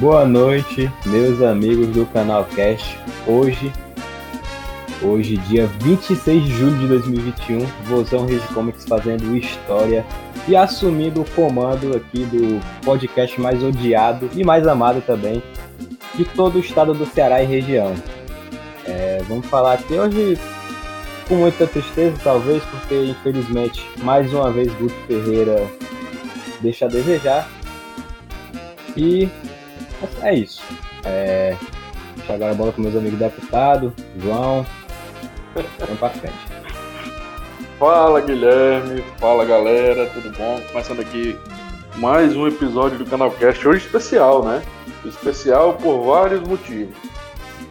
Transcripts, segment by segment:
Boa noite, meus amigos do canal Cast. Hoje, hoje dia 26 de julho de 2021, Vozão Rede Comics fazendo história e assumindo o comando aqui do podcast mais odiado e mais amado também de todo o estado do Ceará e região. É, vamos falar aqui hoje com muita tristeza, talvez, porque infelizmente mais uma vez Guto Ferreira deixa a desejar. E é isso. É, deixa agora a bola com meus amigos deputados, João. Vamos pra frente. Fala Guilherme, fala galera, tudo bom? Começando aqui mais um episódio do Canal Cast, hoje especial, né? Especial por vários motivos.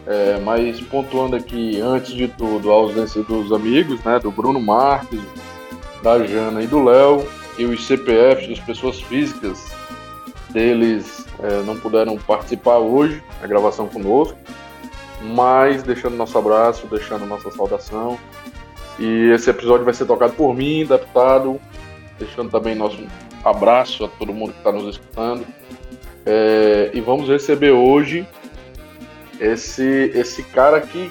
É, mas pontuando aqui, antes de tudo, a ausência dos amigos, né? Do Bruno Marques, da Jana e do Léo, e os CPFs das pessoas físicas deles é, não puderam participar hoje, a gravação conosco, mas deixando nosso abraço, deixando nossa saudação. E esse episódio vai ser tocado por mim, deputado, deixando também nosso abraço a todo mundo que está nos escutando. É, e vamos receber hoje esse, esse cara que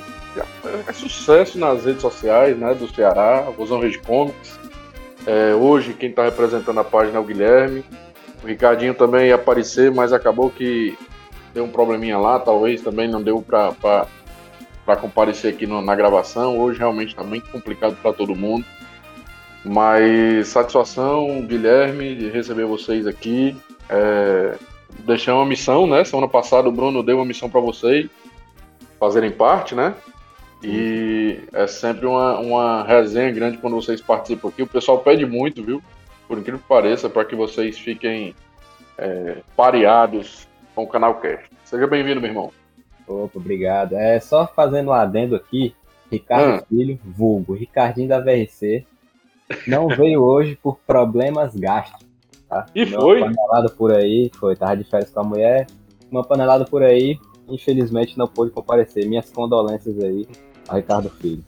é sucesso nas redes sociais né, do Ceará, Vozão Rede Comics. É, hoje quem está representando a página é o Guilherme. O Ricardinho também ia aparecer, mas acabou que deu um probleminha lá, talvez também não deu para comparecer aqui no, na gravação. Hoje realmente está muito complicado para todo mundo. Mas satisfação, Guilherme, de receber vocês aqui. É, deixei uma missão, né? Semana passada o Bruno deu uma missão para vocês fazerem parte, né? E é sempre uma, uma resenha grande quando vocês participam aqui. O pessoal pede muito, viu? Por incrível que pareça, para que vocês fiquem é, pareados com o canal Cast. Seja bem-vindo, meu irmão. Opa, obrigado. É só fazendo um adendo aqui, Ricardo ah. Filho, vulgo, Ricardinho da VRC, não veio hoje por problemas gastos. Tá? E foi? Uma panelada por aí, foi, tava de férias com a mulher, uma panelada por aí, infelizmente não pôde comparecer. Minhas condolências aí a Ricardo Filho.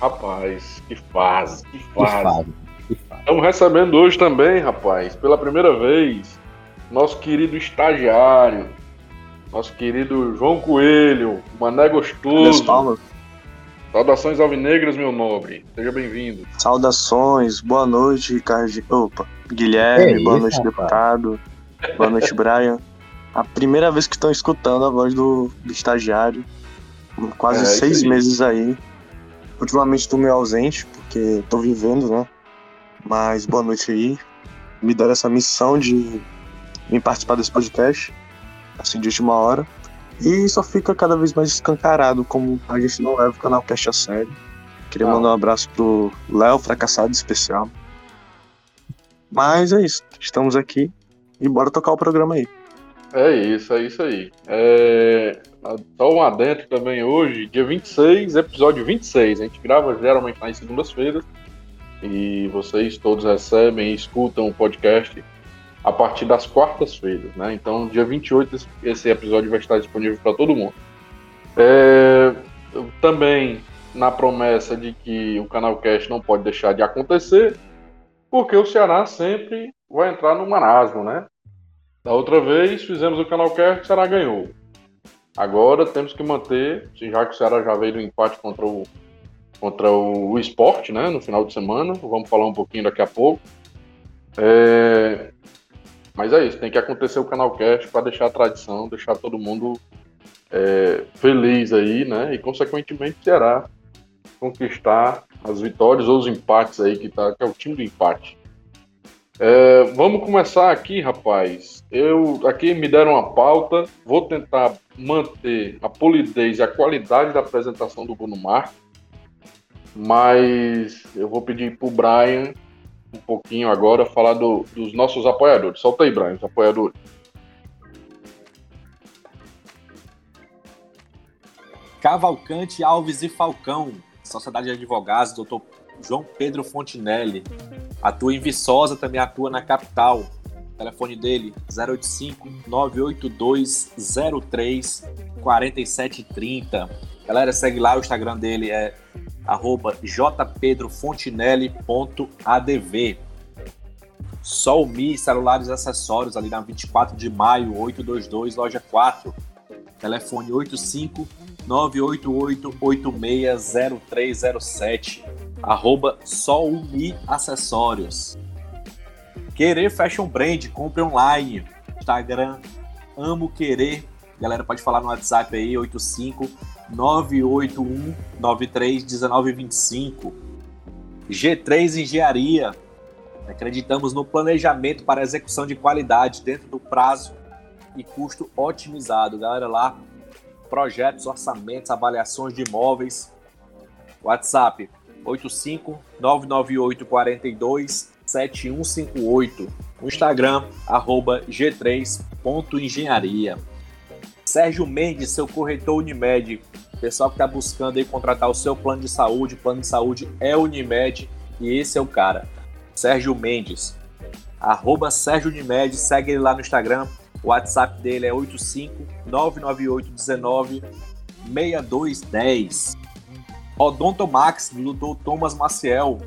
Rapaz, que fase, que fase. Que fase. Estamos recebendo hoje também, rapaz, pela primeira vez, nosso querido estagiário, nosso querido João Coelho, Mané Gostoso. Saudações alvinegras, meu nobre. Seja bem-vindo. Saudações, boa noite, Ricardo. Opa, Guilherme, boa noite, rapaz. deputado. Boa noite, Brian. A primeira vez que estão escutando a voz do, do estagiário. Quase é, seis meses aí. Ultimamente estou meio ausente, porque estou vivendo, né? Mas boa noite aí. Me deram essa missão de vir participar desse podcast, assim, de última hora. E só fica cada vez mais escancarado como a gente não leva o canal Cast a sério. Queria ah. mandar um abraço pro Léo, fracassado especial. Mas é isso. Estamos aqui e bora tocar o programa aí. É isso, é isso aí. É... Só um adentro também hoje, dia 26, episódio 26. A gente grava geralmente nas segundas-feiras e vocês todos recebem e escutam o podcast a partir das quartas-feiras, né? Então, dia 28 esse episódio vai estar disponível para todo mundo. É, também na promessa de que o canal Cast não pode deixar de acontecer, porque o Ceará sempre vai entrar no marasmo, né? Da outra vez fizemos o canal Cast, o Ceará ganhou. Agora temos que manter, já que o Ceará já veio do empate contra o contra o, o esporte, né, no final de semana. Vamos falar um pouquinho daqui a pouco. É... Mas é isso, tem que acontecer o canal Cast para deixar a tradição, deixar todo mundo é, feliz aí, né? E consequentemente Ceará conquistar as vitórias ou os empates aí, que, tá, que é o time do empate. É, vamos começar aqui, rapaz. Eu aqui me deram uma pauta, vou tentar manter a polidez e a qualidade da apresentação do Bruno Marques mas eu vou pedir para o Brian um pouquinho agora falar do, dos nossos apoiadores. Solta aí, Brian, os apoiadores. Cavalcante Alves e Falcão, Sociedade de Advogados, doutor João Pedro Fontinelli. Atua em Viçosa, também atua na capital. O telefone dele 085 982 03 4730. Galera, segue lá, o Instagram dele é arroba jpedrofontinelli.adv. Solmi Celulares e Acessórios, ali na 24 de maio, 822, loja 4. Telefone 85 988-860307. Arroba Solmi Acessórios. Querer Fashion Brand, compre online. Instagram, amo querer. Galera, pode falar no WhatsApp aí, 85 981 93 1925. G3 Engenharia. Acreditamos no planejamento para execução de qualidade dentro do prazo e custo otimizado. Galera, lá, projetos, orçamentos, avaliações de imóveis. WhatsApp 85 998 42 7158. O Instagram, arroba g3.engenharia. Sérgio Mendes, seu corretor Unimed. Pessoal que está buscando aí contratar o seu plano de saúde, o plano de saúde é Unimed e esse é o cara. Sérgio Mendes. Arroba Sérgio Unimed, segue ele lá no Instagram. O WhatsApp dele é 85 99819 6210. Odontomax, do Dr. Thomas Maciel.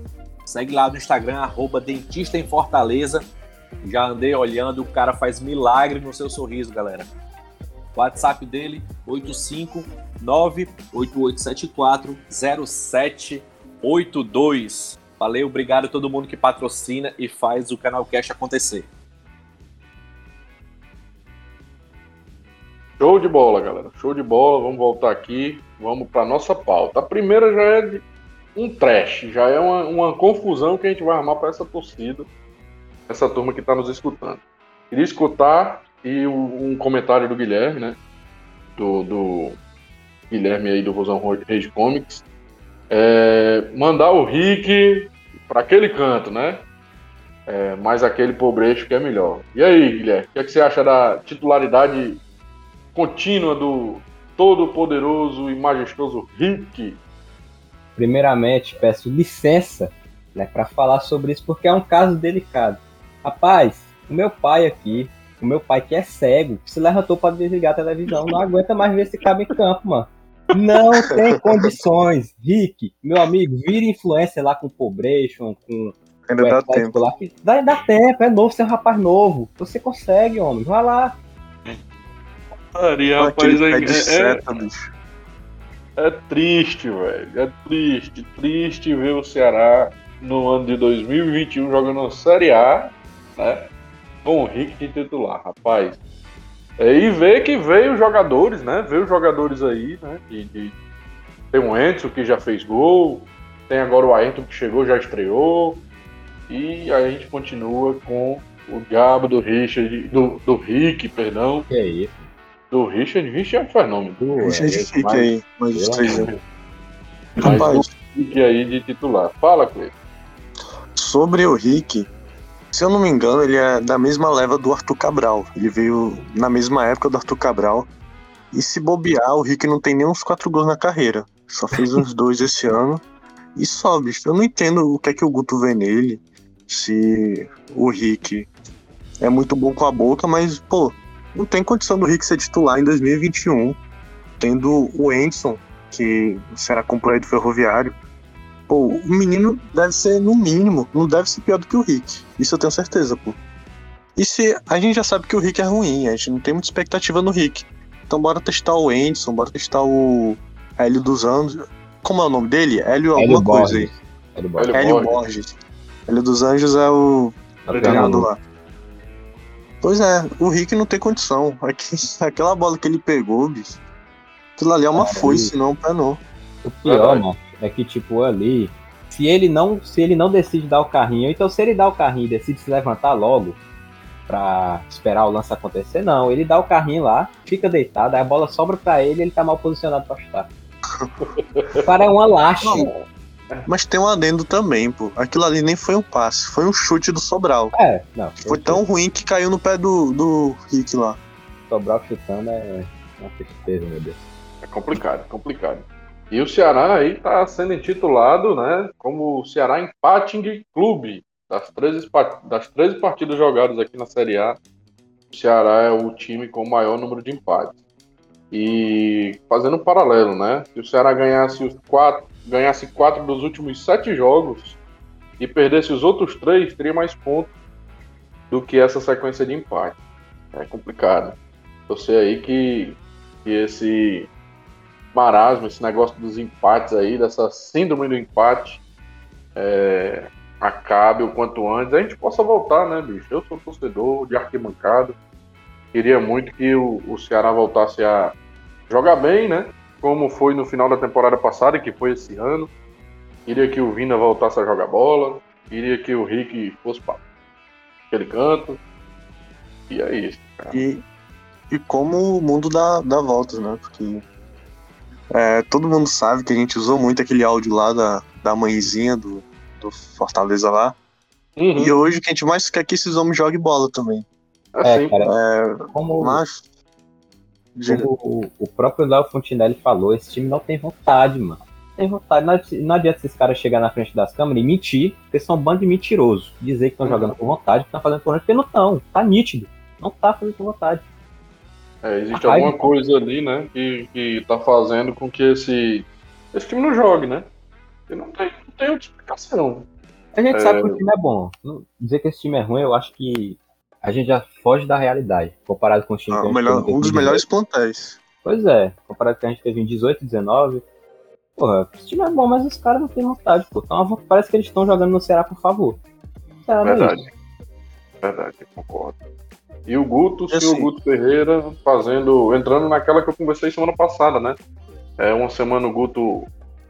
Segue lá no Instagram, arroba Dentista em Fortaleza. Já andei olhando, o cara faz milagre no seu sorriso, galera. WhatsApp dele, 859-8874-0782. Valeu, obrigado a todo mundo que patrocina e faz o Canal Cash acontecer. Show de bola, galera. Show de bola. Vamos voltar aqui. Vamos para nossa pauta. A primeira já é um trash, já é uma, uma confusão que a gente vai armar para essa torcida, essa turma que está nos escutando. Queria escutar e um comentário do Guilherme, né? Do, do Guilherme aí do Rosão Rage Comics. É, mandar o Rick para aquele canto, né? É, mas aquele pobrecho que é melhor. E aí, Guilherme, o que, é que você acha da titularidade contínua do todo-poderoso e majestoso Rick? Primeiramente, peço licença né, para falar sobre isso, porque é um caso delicado. Rapaz, o meu pai aqui, o meu pai que é cego, se levantou para desligar a televisão, não aguenta mais ver esse cabo em campo, mano. Não tem condições. Rick, meu amigo, vira influência lá com o Pobration, com Ainda dá tempo. Lá, que vai dar tempo, é novo, você é um rapaz novo. Você consegue, homem. Vai lá. Maria, rapaz, é, é, seta, é, é triste, velho. É triste. Triste ver o Ceará no ano de 2021 jogando Série A, né? Com o Rick de titular, rapaz. É, e ver que veio jogadores, né? Veio jogadores aí, né? De, de... Tem o Enzo que já fez gol, tem agora o Ayrton que chegou, já estreou. E a gente continua com o diabo do Richard, do, do Rick, perdão. Que é isso? Do Richard, Richard é um fenômeno. Do, Richard é, Rick aí, mais os três anos. Rapaz, o Rick aí de titular. Fala, Cleiton. Sobre o Rick, se eu não me engano, ele é da mesma leva do Arthur Cabral. Ele veio na mesma época do Arthur Cabral. E se bobear, o Rick não tem nem uns quatro gols na carreira. Só fez uns dois esse ano. E só, bicho. Eu não entendo o que é que o Guto vê nele. Se o Rick é muito bom com a boca, mas, pô, não tem condição do Rick ser titular em 2021. Tendo o Enson, que será companheiro do Ferroviário Pô, o menino deve ser, no mínimo, não deve ser pior do que o Rick. Isso eu tenho certeza, pô. E se a gente já sabe que o Rick é ruim, a gente não tem muita expectativa no Rick. Então bora testar o Anderson, bora testar o Hélio dos Anjos. Como é o nome dele? Hélio alguma coisa aí. Hélio Borges. Hélio Borges. Hélio dos Anjos é o treinador lá. Pois é, o Rick não tem condição. Aquela bola que ele pegou, bicho. Aquilo ali é uma foice, não é pé não. O pior, mano, é que, tipo, ali, se ele não, se ele não decide dar o carrinho, então se ele dá o carrinho e decide se levantar logo pra esperar o lance acontecer, não. Ele dá o carrinho lá, fica deitado, aí a bola sobra pra ele e ele tá mal posicionado pra chutar. o cara é uma laxa. Mas tem um adendo também, pô. Aquilo ali nem foi um passe, foi um chute do Sobral. É, não. Foi, foi tão ruim que caiu no pé do, do Rick lá. Sobral chutando é uma tristeza, meu Deus. É complicado, complicado. E o Ceará aí está sendo intitulado né, como o Ceará Empating Clube. Das 13, das 13 partidas jogadas aqui na Série A, o Ceará é o time com o maior número de empates. E fazendo um paralelo, né? Se o Ceará ganhasse os quatro, ganhasse quatro dos últimos sete jogos e perdesse os outros três, teria mais pontos do que essa sequência de empate. É complicado. Eu sei aí que, que esse marasmo, esse negócio dos empates aí, dessa síndrome do empate, é, acabe o quanto antes, a gente possa voltar, né, bicho? Eu sou torcedor de arquibancada, queria muito que o, o Ceará voltasse a jogar bem, né? Como foi no final da temporada passada, que foi esse ano. Queria que o Vina voltasse a jogar bola. Queria que o Rick fosse para aquele canto. E é isso, cara. E, e como o mundo dá, dá voltas, né? Porque é, todo mundo sabe que a gente usou muito aquele áudio lá da, da mãezinha do, do Fortaleza lá. Uhum. E hoje o que a gente mais quer é que esses homens joguem bola também. É, assim, cara, é, como, mas, como o, o próprio Léo Fontinelli falou, esse time não tem vontade, mano. Tem vontade. Não, não adianta esses caras chegar na frente das câmeras e mentir, porque são um bando de mentirosos. Dizer que estão uhum. jogando com vontade, que estão fazendo por vontade, porque não estão. Tá nítido. Não tá fazendo com vontade. É, existe a alguma coisa ali, né, que, que tá fazendo com que esse, esse time não jogue, né? E não tem, não tem outra explicação. A gente é... sabe que o time é bom. Dizer que esse time é ruim, eu acho que a gente já foge da realidade, comparado com o time ah, que a gente melhor, Um dos melhores plantéis. Pois é, comparado com o que a gente teve em 18, 19. Porra, esse time é bom, mas os caras não têm vontade, pô. Então, parece que eles estão jogando no Ceará, por favor. Ceará Verdade. É Verdade, concordo. E o Guto, sim, o Guto Ferreira, fazendo. entrando naquela que eu conversei semana passada, né? É, uma semana o Guto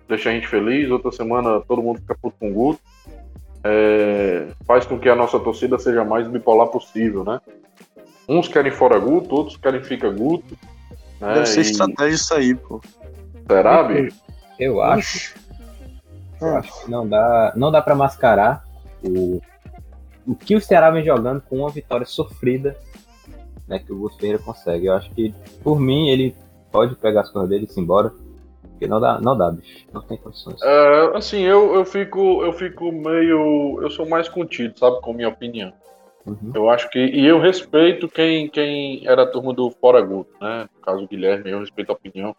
deixa a gente feliz, outra semana todo mundo fica puto com o Guto é, faz com que a nossa torcida seja mais bipolar possível, né? Uns querem fora Guto, outros querem fica Guto. Né? Deve ser e... estratégia isso aí, pô. Será, bicho? Eu acho. Eu acho que não dá, não dá para mascarar o, o que o Ceará vem jogando com uma vitória sofrida né, que o Guto Ferreira consegue. Eu acho que, por mim, ele pode pegar as coisas dele e ir embora. Porque não dá, não dá, bicho. Não tem condições. É, assim, eu, eu fico. Eu fico meio. Eu sou mais contido, sabe, com minha opinião. Uhum. Eu acho que. E eu respeito quem, quem era a turma do Fora Guto, né? No caso do Guilherme, eu respeito a opinião.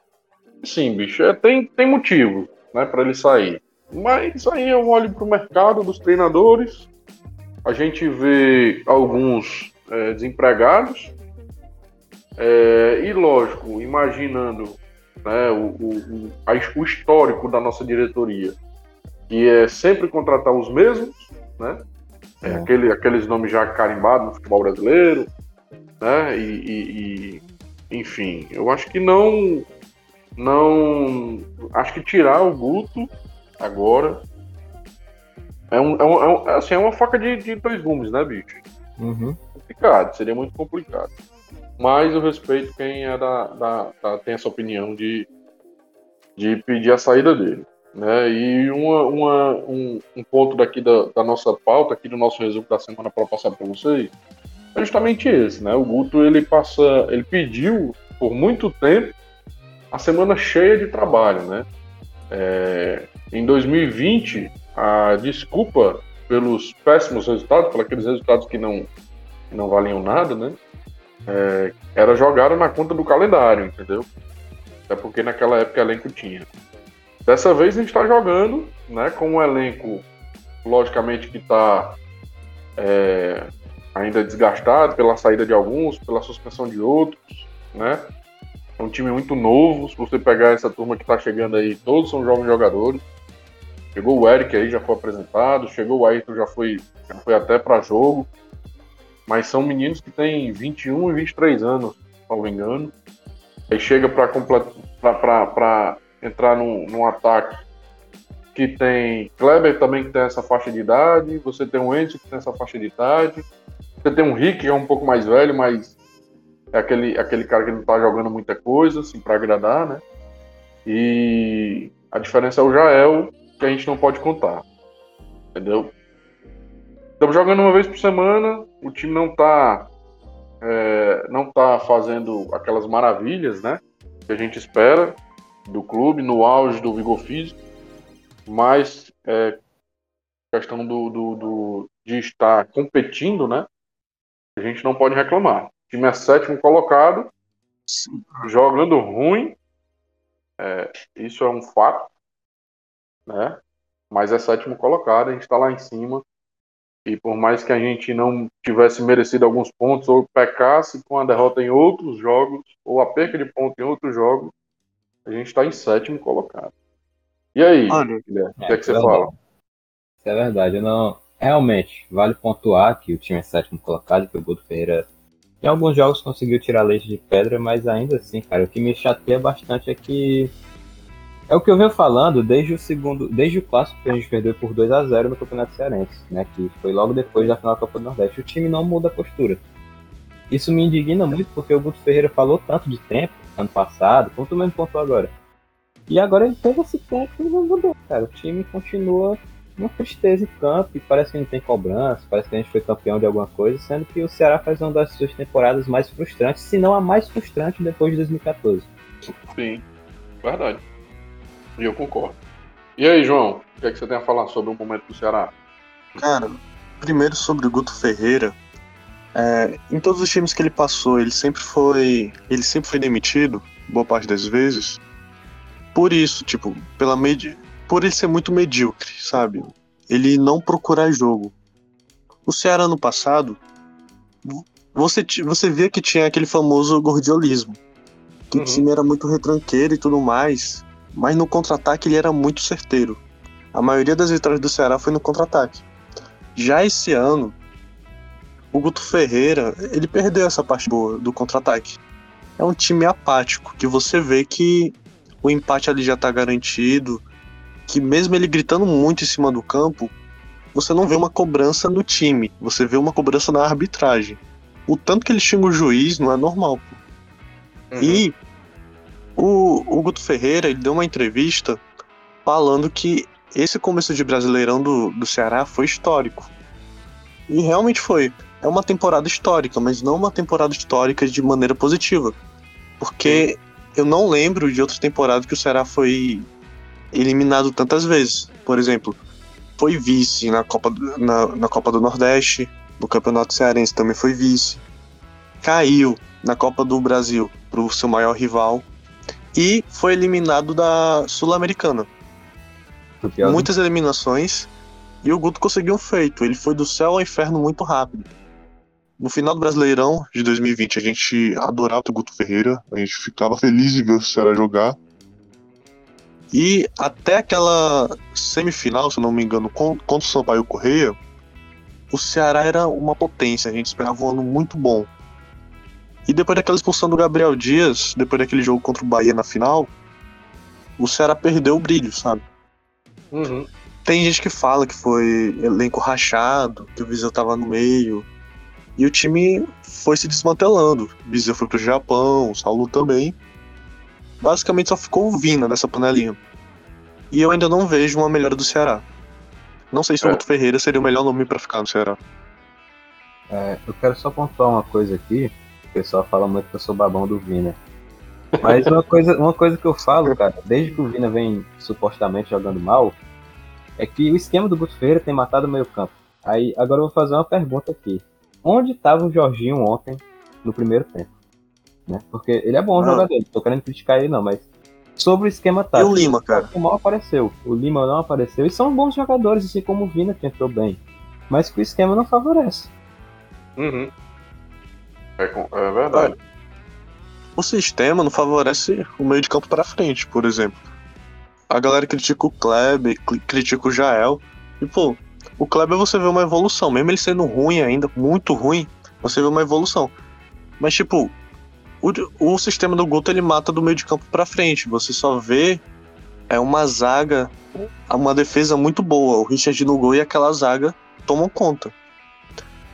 Sim, bicho, é, tem, tem motivo, né, para ele sair. Mas aí eu olho pro mercado dos treinadores, a gente vê alguns é, desempregados, é, e lógico, imaginando né, o, o, o, histórico da nossa diretoria, que é sempre contratar os mesmos, né? É. Aquele, aqueles nomes já carimbados no futebol brasileiro, né? E, e, e, enfim, eu acho que não, não, acho que tirar o Guto agora é, um, é, um, é, um, assim, é uma faca de, de dois gumes, né, bicho? Uhum. Complicado, seria muito complicado mas eu respeito quem é da, da, da, tem essa opinião de, de pedir a saída dele. Né? E uma, uma, um, um, ponto daqui da, da, nossa pauta, aqui do nosso resumo da semana para passar para vocês, é justamente esse, né? O Guto ele passa, ele pediu por muito tempo a semana cheia de trabalho, né? É, em 2020, a desculpa pelos péssimos resultados, por aqueles resultados que não, que não valiam nada, né? É, era jogado na conta do calendário, entendeu? É porque naquela época elenco tinha. Dessa vez a gente está jogando, né, com um elenco, logicamente que está é, ainda desgastado pela saída de alguns, pela suspensão de outros, né? É um time muito novo. Se você pegar essa turma que está chegando aí, todos são jovens jogadores. Chegou o Eric aí, já foi apresentado. Chegou o Ayrton, já foi, já foi até para jogo mas são meninos que têm 21 e 23 anos, me engano. Aí chega para entrar num, num ataque que tem Kleber também que tem essa faixa de idade, você tem o Enzo que tem essa faixa de idade, você tem um Rick que é um pouco mais velho, mas é aquele, aquele cara que não tá jogando muita coisa, assim, para agradar, né? E a diferença é o Jael, que a gente não pode contar. Entendeu? Estamos jogando uma vez por semana, o time não está é, não tá fazendo aquelas maravilhas, né? Que a gente espera do clube no auge do vigor físico, mas é, questão do, do, do, de estar competindo, né? A gente não pode reclamar. O time é sétimo colocado, jogando ruim, é, isso é um fato, né? Mas é sétimo colocado, a gente está lá em cima E por mais que a gente não tivesse merecido alguns pontos ou pecasse com a derrota em outros jogos ou a perca de pontos em outros jogos, a gente está em sétimo colocado. E aí, Olha, o que é, que você é fala? Isso é verdade. Eu não, realmente, vale pontuar que o time é sétimo colocado, que o Guto Ferreira em alguns jogos conseguiu tirar leite de pedra, mas ainda assim, cara, o que me chateia bastante é que é o que eu venho falando desde o segundo, desde o clássico que a gente perdeu por 2 a 0 no Campeonato Cearense, né, que foi logo depois da final da Copa do Nordeste. O time não muda a postura. Isso me indigna muito porque o Guto Ferreira falou tanto de tempo ano passado, quanto mesmo pontuou agora. E agora ele teve esse tempo e não mudou, cara. O time continua uma tristeza em campo e parece que não tem cobrança, parece que a gente foi campeão de alguma coisa, sendo que o Ceará faz uma das suas temporadas mais frustrantes, se não a mais frustrante depois de 2014. Sim, verdade. E eu concordo. E aí, João, o que, é que você tem a falar sobre o momento do Ceará? Cara, primeiro sobre o Guto Ferreira. É, em todos os times que ele passou, ele sempre foi. Ele sempre foi demitido, boa parte das vezes. Por isso, tipo, pela medi por ele ser muito medíocre, sabe? Ele não procurar jogo. O Ceará no passado, você, você via que tinha aquele famoso gordiolismo. Que uhum. o time era muito retranqueiro e tudo mais, mas no contra-ataque ele era muito certeiro. A maioria das vitórias do Ceará foi no contra-ataque. Já esse ano, o Guto Ferreira, ele perdeu essa parte boa do contra-ataque. É um time apático, que você vê que o empate ali já tá garantido, que mesmo ele gritando muito em cima do campo, você não vê uma cobrança no time, você vê uma cobrança na arbitragem. O tanto que ele xinga o juiz não é normal. Uhum. E o, o Guto Ferreira ele deu uma entrevista falando que esse começo de Brasileirão do, do Ceará foi histórico. E realmente foi. É uma temporada histórica, mas não uma temporada histórica de maneira positiva. Porque eu não lembro de outra temporada que o Ceará foi eliminado tantas vezes. Por exemplo, foi vice na Copa, na, na Copa do Nordeste, no Campeonato Cearense também foi vice. Caiu na Copa do Brasil para o seu maior rival e foi eliminado da Sul-Americana. Muitas eliminações e o Guto conseguiu um feito. Ele foi do céu ao inferno muito rápido. No final do Brasileirão de 2020, a gente adorava o Guto Ferreira, a gente ficava feliz de ver o Ceará jogar. E até aquela semifinal, se não me engano, contra o Sampaio Correia, o Ceará era uma potência, a gente esperava um ano muito bom. E depois daquela expulsão do Gabriel Dias, depois daquele jogo contra o Bahia na final, o Ceará perdeu o brilho, sabe? Uhum. Tem gente que fala que foi elenco rachado, que o Viseu tava no meio. E o time foi se desmantelando. O Viseu foi pro Japão, o Saulo também basicamente só ficou o Vina nessa panelinha. E eu ainda não vejo uma melhora do Ceará. Não sei se o é. Ferreira seria o melhor nome para ficar no Ceará. É, eu quero só pontuar uma coisa aqui. O pessoal fala muito que eu sou babão do Vina. Mas uma coisa, uma coisa que eu falo, cara, desde que o Vina vem supostamente jogando mal, é que o esquema do Guto Ferreira tem matado o meio campo. Aí, agora eu vou fazer uma pergunta aqui. Onde estava o Jorginho ontem no primeiro tempo? né? Porque ele é bom ah. jogador, não tô querendo criticar ele não, mas sobre o esquema tático. E o Lima, cara? O mal apareceu, o Lima não apareceu, e são bons jogadores, assim como o Vina que entrou bem, mas que o esquema não favorece. Uhum. É, é verdade. O sistema não favorece o meio de campo para frente, por exemplo. A galera critica o Kleber, critica o Jael, e pô, o Kleber você vê uma evolução, mesmo ele sendo ruim ainda, muito ruim, você vê uma evolução. Mas, tipo, o, o sistema do Guto ele mata do meio de campo para frente. Você só vê é uma zaga, uma defesa muito boa. O Richard no gol e aquela zaga tomam conta.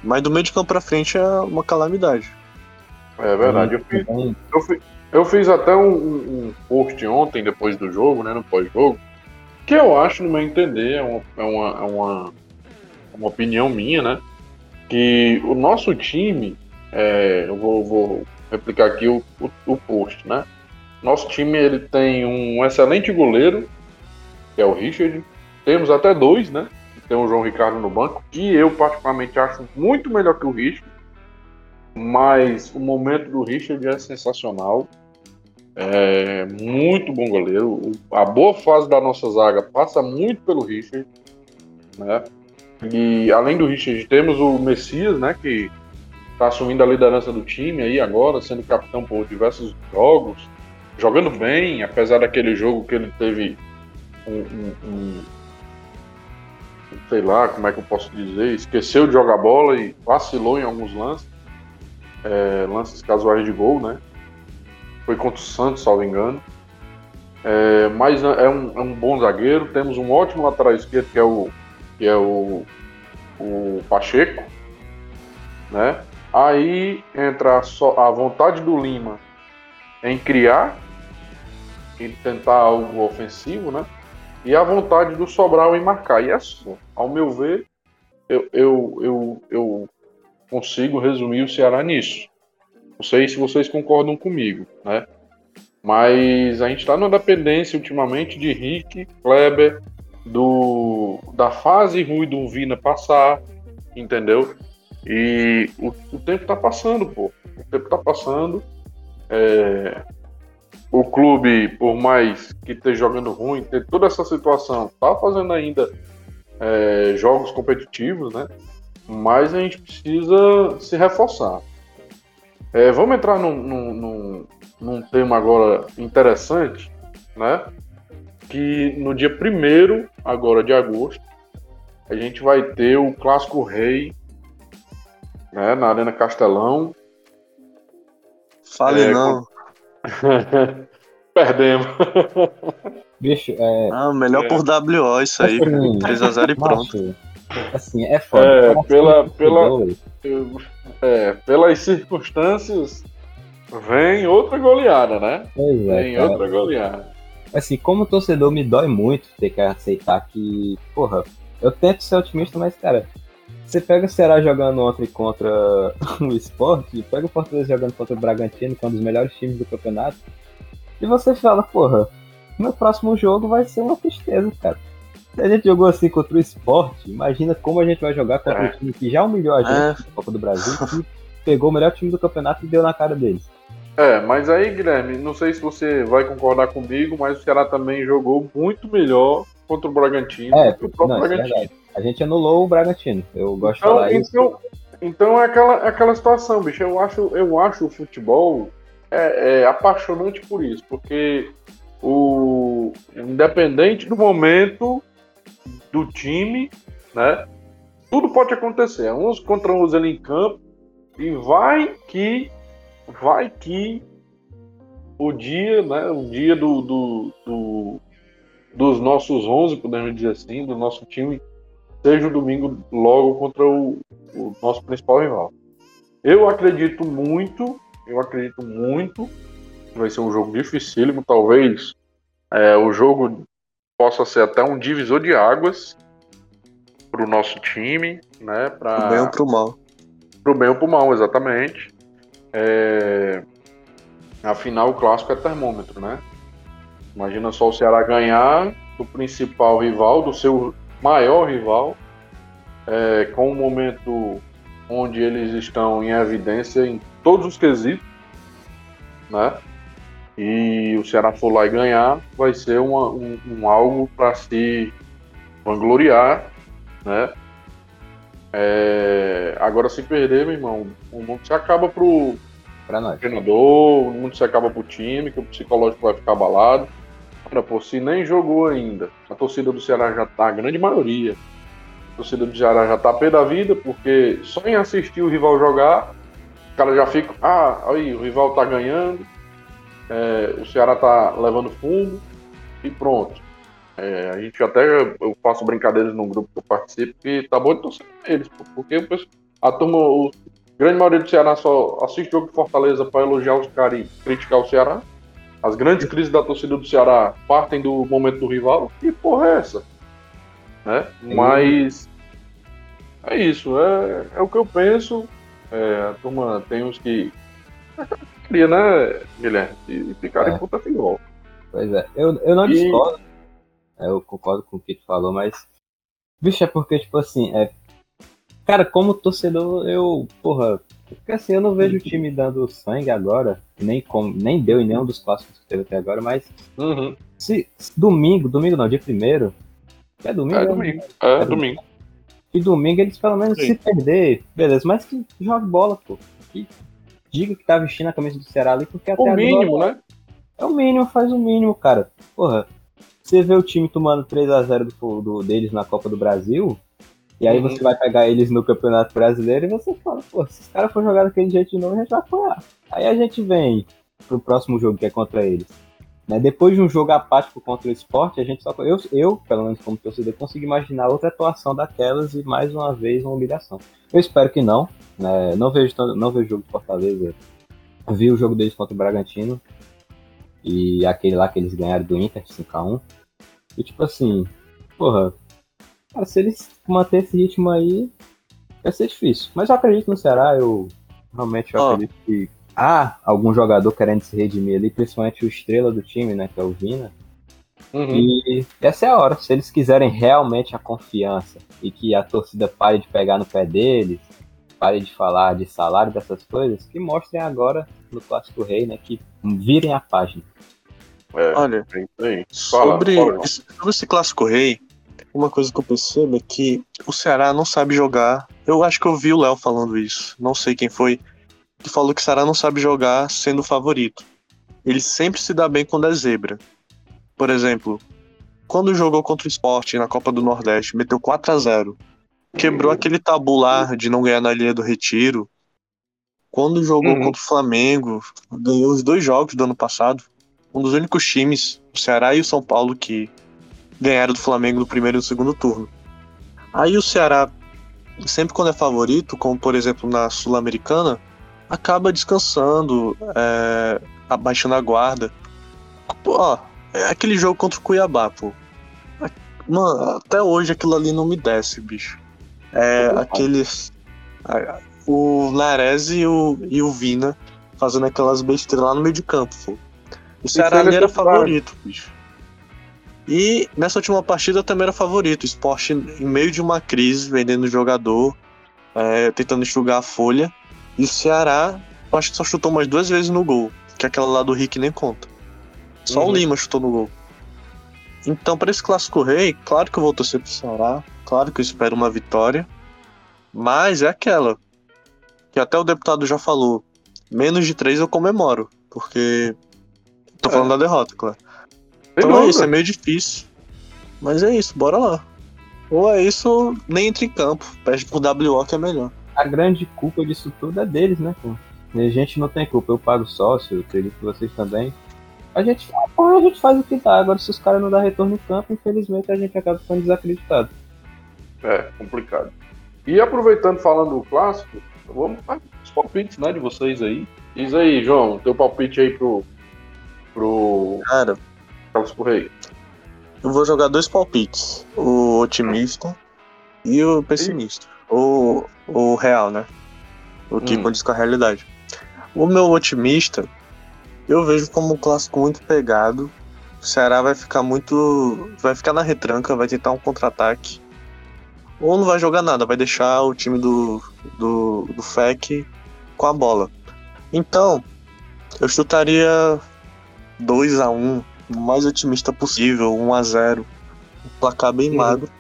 Mas do meio de campo para frente é uma calamidade. É verdade. Eu fiz, eu fiz, eu fiz até um, um, post ontem, depois do jogo, né, no pós-jogo, que eu acho, no meu entender, é uma, é uma, é uma, uma opinião minha, né? Que o nosso time, é, eu vou, vou replicar aqui o, o, o post, né? Nosso time ele tem um excelente goleiro, que é o Richard. Temos até dois, né? Tem o João Ricardo no banco, que eu particularmente acho muito melhor que o Richard. Mas o momento do Richard é sensacional. É muito bom goleiro. A boa fase da nossa zaga passa muito pelo Richard. Né? E além do Richard, temos o Messias, né? Que está assumindo a liderança do time aí agora, sendo capitão por diversos jogos, jogando bem, apesar daquele jogo que ele teve um, um, um sei lá, como é que eu posso dizer, esqueceu de jogar bola e vacilou em alguns lances, é, lances casuais de gol, né? Foi contra o Santos, salvo engano. É, mas é um, é um, bom zagueiro. Temos um ótimo lateral esquerdo que é o, que é o, o Pacheco, né? Aí entra a, a vontade do Lima em criar e tentar algo ofensivo, né? E a vontade do Sobral em marcar. E é só. Ao meu ver, eu, eu, eu, eu consigo resumir o Ceará nisso. Não sei se vocês concordam comigo, né? Mas a gente está na dependência ultimamente de Rick, Kleber, do, da fase ruim do Vina passar, entendeu? E o, o tempo tá passando, pô. O tempo tá passando. É, o clube, por mais que esteja jogando ruim, ter toda essa situação, tá fazendo ainda é, jogos competitivos, né? Mas a gente precisa se reforçar. É, vamos entrar num, num, num, num, tema agora interessante, né? Que no dia 1 agora de agosto, a gente vai ter o Clássico Rei né, na Arena Castelão. Fale é, não. Perdemos. Bicho, é. Ah, melhor é. por WO isso aí. Assim, 3x0 e pronto. Assim, é foda. É, pela, pela, é, pelas circunstâncias, vem outra goleada, né? Pois é, vem cara. outra goleada. Assim, como torcedor, me dói muito ter que aceitar que, porra, eu tento ser otimista, mas, cara, você pega o Ceará jogando ontem contra o Sport, pega o Fortaleza jogando contra o Bragantino, que é um dos melhores times do campeonato, e você fala, porra, meu próximo jogo vai ser uma tristeza, cara. Se a gente jogou assim contra o Sport, imagina como a gente vai jogar contra é. um time que já humilhou a gente é. na Copa do Brasil, que pegou o melhor time do campeonato e deu na cara deles. É, mas aí, Guilherme, não sei se você vai concordar comigo, mas o Ceará também jogou muito melhor contra o Bragantino é, o próprio não, é Bragantino. É a gente anulou o Bragantino. Eu gosto então, de falar então, isso. Então é aquela, é aquela situação, bicho. Eu acho, eu acho o futebol é, é apaixonante por isso, porque o independente do momento do time, né? Tudo pode acontecer. Uns contra uns ali em campo e vai que vai que o dia, né? O dia do, do, do dos nossos 11, podemos dizer assim, do nosso time seja o domingo logo contra o, o nosso principal rival. Eu acredito muito, eu acredito muito que vai ser um jogo dificílimo, talvez é, o jogo possa ser até um divisor de águas para o nosso time, né? Pra... Pro bem ou pro mal. Pro bem ou pro mal, exatamente. É... Afinal, o clássico é termômetro, né? Imagina só o Ceará ganhar do principal rival, do seu maior rival, é, com um momento onde eles estão em evidência em todos os quesitos, né? E o Ceará for lá e ganhar, vai ser uma, um, um algo para se vangloriar, né? É, agora se perder, meu irmão, o mundo se acaba pro pra nós. treinador, o mundo se acaba pro time, que o psicológico vai ficar abalado. Olha, pô, se nem jogou ainda, a torcida do Ceará já tá, a grande maioria, a torcida do Ceará já tá pé da vida, porque só em assistir o rival jogar, o cara já fica, ah, aí, o rival tá ganhando, é, o Ceará tá levando fundo e pronto. É, a gente até, eu faço brincadeiras no grupo que eu participo, que tá bom de torcer eles, porque a turma, o, grande maioria do Ceará só assiste jogo de Fortaleza para elogiar os caras e criticar o Ceará. As grandes crises da torcida do Ceará partem do momento do rival. Que porra é essa? Né? Mas é isso, é, é o que eu penso. É, a turma tem uns que. Queria, né, Guilherme? E ficarem é. puta igual. Pois é, eu, eu não e... discordo. É, eu concordo com o que tu falou, mas. Bicho, é porque, tipo assim, é. Cara, como torcedor, eu. Porra, porque assim, eu não vejo o time dando sangue agora, nem, com, nem deu em nenhum dos clássicos que teve até agora, mas. Uhum. Se, se, domingo, domingo não, dia primeiro. É domingo? É domingo. É, é domingo. E domingo eles pelo menos Sim. se perder, beleza, mas que joga bola, pô. Que diga que tá vestindo a camisa do Ceará ali, porque até O mínimo, agora, né? É o mínimo, faz o mínimo, cara. Porra, você vê o time tomando 3 a 0 do, do, deles na Copa do Brasil, e aí uhum. você vai pegar eles no Campeonato Brasileiro e você fala, pô, se os caras for jogar daquele jeito de novo, a gente vai apoiar. Aí a gente vem pro próximo jogo que é contra eles. Né? Depois de um jogo apático contra o esporte, a gente só. Eu, eu, pelo menos como torcedor, consigo imaginar outra atuação daquelas e mais uma vez uma humilhação. Eu espero que não. Né? Não vejo não vejo o jogo do Fortaleza. Vi o jogo deles contra o Bragantino. E aquele lá que eles ganharam do Inter, 5x1. E tipo assim, porra, cara, se eles manter esse ritmo aí, vai ser difícil. Mas eu acredito no Ceará, eu realmente eu oh. acredito que há algum jogador querendo se redimir ali, principalmente o estrela do time, né, que é o Vina. Uhum. E essa é a hora. Se eles quiserem realmente a confiança e que a torcida pare de pegar no pé deles, pare de falar de salário dessas coisas, que mostrem agora no Clássico Rei, né, que virem a página. É, Olha, sobre, sobre esse Clássico Rei, uma coisa que eu percebo é que o Ceará não sabe jogar. Eu acho que eu vi o Léo falando isso. Não sei quem foi que falou que Sará não sabe jogar sendo o favorito. Ele sempre se dá bem quando é zebra. Por exemplo, quando jogou contra o Sport na Copa do Nordeste, meteu 4 a 0 Quebrou aquele tabular de não ganhar na Ilha do Retiro. Quando jogou uhum. contra o Flamengo, ganhou os dois jogos do ano passado. Um dos únicos times, o Ceará e o São Paulo, que ganharam do Flamengo no primeiro e no segundo turno. Aí o Ceará, sempre quando é favorito, como por exemplo na Sul-Americana, acaba descansando, é, abaixando a guarda. Pô, ó, é aquele jogo contra o Cuiabá, pô. Mano, até hoje aquilo ali não me desce, bicho. É aqueles. O Nares e o, e o Vina fazendo aquelas besteiras lá no meio de campo, pô. O Ceará ali era favorito, bicho. E nessa última partida também era favorito. O esporte, em meio de uma crise, vendendo jogador, é, tentando enxugar a folha. E o Ceará, acho que só chutou mais duas vezes no gol, que aquela lá do Rick nem conta. Só uhum. o Lima chutou no gol. Então, para esse clássico rei, claro que eu vou torcer pro Ceará, claro que eu espero uma vitória, mas é aquela que até o deputado já falou: menos de três eu comemoro, porque tô falando é. da derrota, claro. Então é isso, é meio difícil. Mas é isso, bora lá. Ou é isso, nem entra em campo. Pede pro WO que é melhor a grande culpa disso tudo é deles, né, pô? a gente não tem culpa, eu pago sócio, eu acredito que vocês também. A gente, a gente faz o que dá, agora se os caras não dão retorno no campo, infelizmente a gente acaba ficando desacreditado. É, complicado. E aproveitando falando do clássico, vamos para os palpites, né, de vocês aí. Diz aí, João, teu palpite aí pro. pro. Cara. Clássico Rei. Eu vou jogar dois palpites: o otimista e o pessimista. O, o real, né? O que hum. condiz com a realidade. O meu otimista, eu vejo como um clássico muito pegado. O Ceará vai ficar muito. Vai ficar na retranca, vai tentar um contra-ataque. Ou não vai jogar nada, vai deixar o time do, do, do FEC com a bola. Então, eu chutaria 2 a 1 o mais otimista possível, 1 a 0 Um placar bem uhum. magro,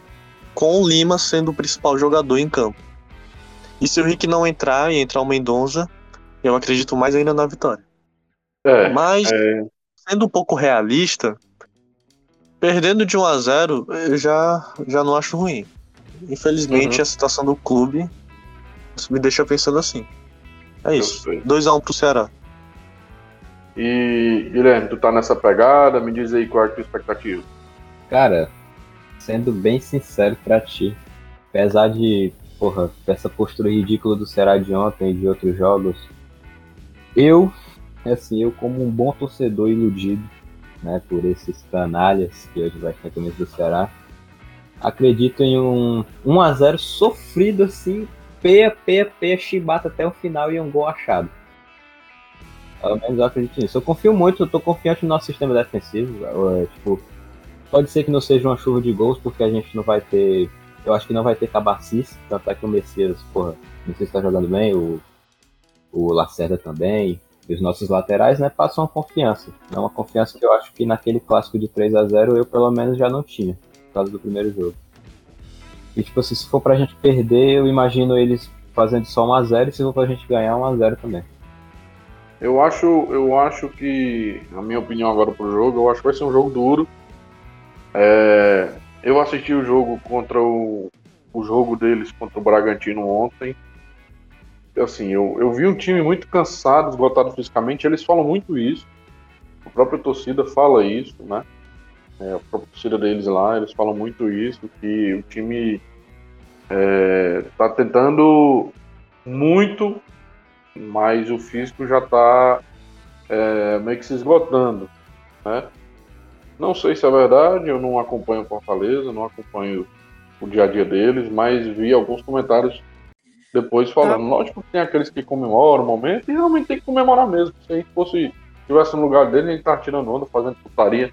com o Lima sendo o principal jogador em campo. E se o Rick não entrar e entrar o Mendonça, eu acredito mais ainda na vitória. É, Mas, é... sendo um pouco realista, perdendo de 1 a 0 eu já, já não acho ruim. Infelizmente, uhum. a situação do clube me deixa pensando assim. É isso. 2x1 pro Ceará. E, Guilherme, tu tá nessa pegada? Me diz aí qual é a tua expectativa. Cara, sendo bem sincero pra ti, apesar de porra, essa postura ridícula do Ceará de ontem e de outros jogos, eu, assim, eu como um bom torcedor iludido, né, por esses canalhas que hoje vai ter camisa do Ceará, acredito em um 1 a 0 sofrido assim, peia, peia, peia, chibata até o final e um gol achado. Pelo menos eu acredito nisso. Eu confio muito, eu tô confiante no nosso sistema defensivo. É, tipo, pode ser que não seja uma chuva de gols, porque a gente não vai ter eu acho que não vai ter cabacis, tanto é que o Messias, porra, não sei se tá jogando bem, o, o Lacerda também, e os nossos laterais, né, passam uma confiança. É uma confiança que eu acho que naquele clássico de 3 a 0 eu pelo menos já não tinha, por causa do primeiro jogo. E tipo assim, se for pra gente perder, eu imagino eles fazendo só 1x0 e se for pra gente ganhar 1x0 também. Eu acho, eu acho que, a minha opinião agora pro jogo, eu acho que vai ser um jogo duro. É, eu assisti o jogo contra o, o jogo deles contra o Bragantino ontem. Assim, eu, eu vi um time muito cansado, esgotado fisicamente. Eles falam muito isso. A própria torcida fala isso, né? É, a própria torcida deles lá, eles falam muito isso, que o time é, tentando muito mas o físico já está é, meio que se esgotando, né? Não sei se é verdade, eu não acompanho o Fortaleza, não acompanho o dia a dia deles, mas vi alguns comentários depois falando. É. Lógico que tem aqueles que comemoram o momento e realmente tem que comemorar mesmo. Se a gente fosse, tivesse no lugar dele, a gente tá tirando onda, fazendo putaria,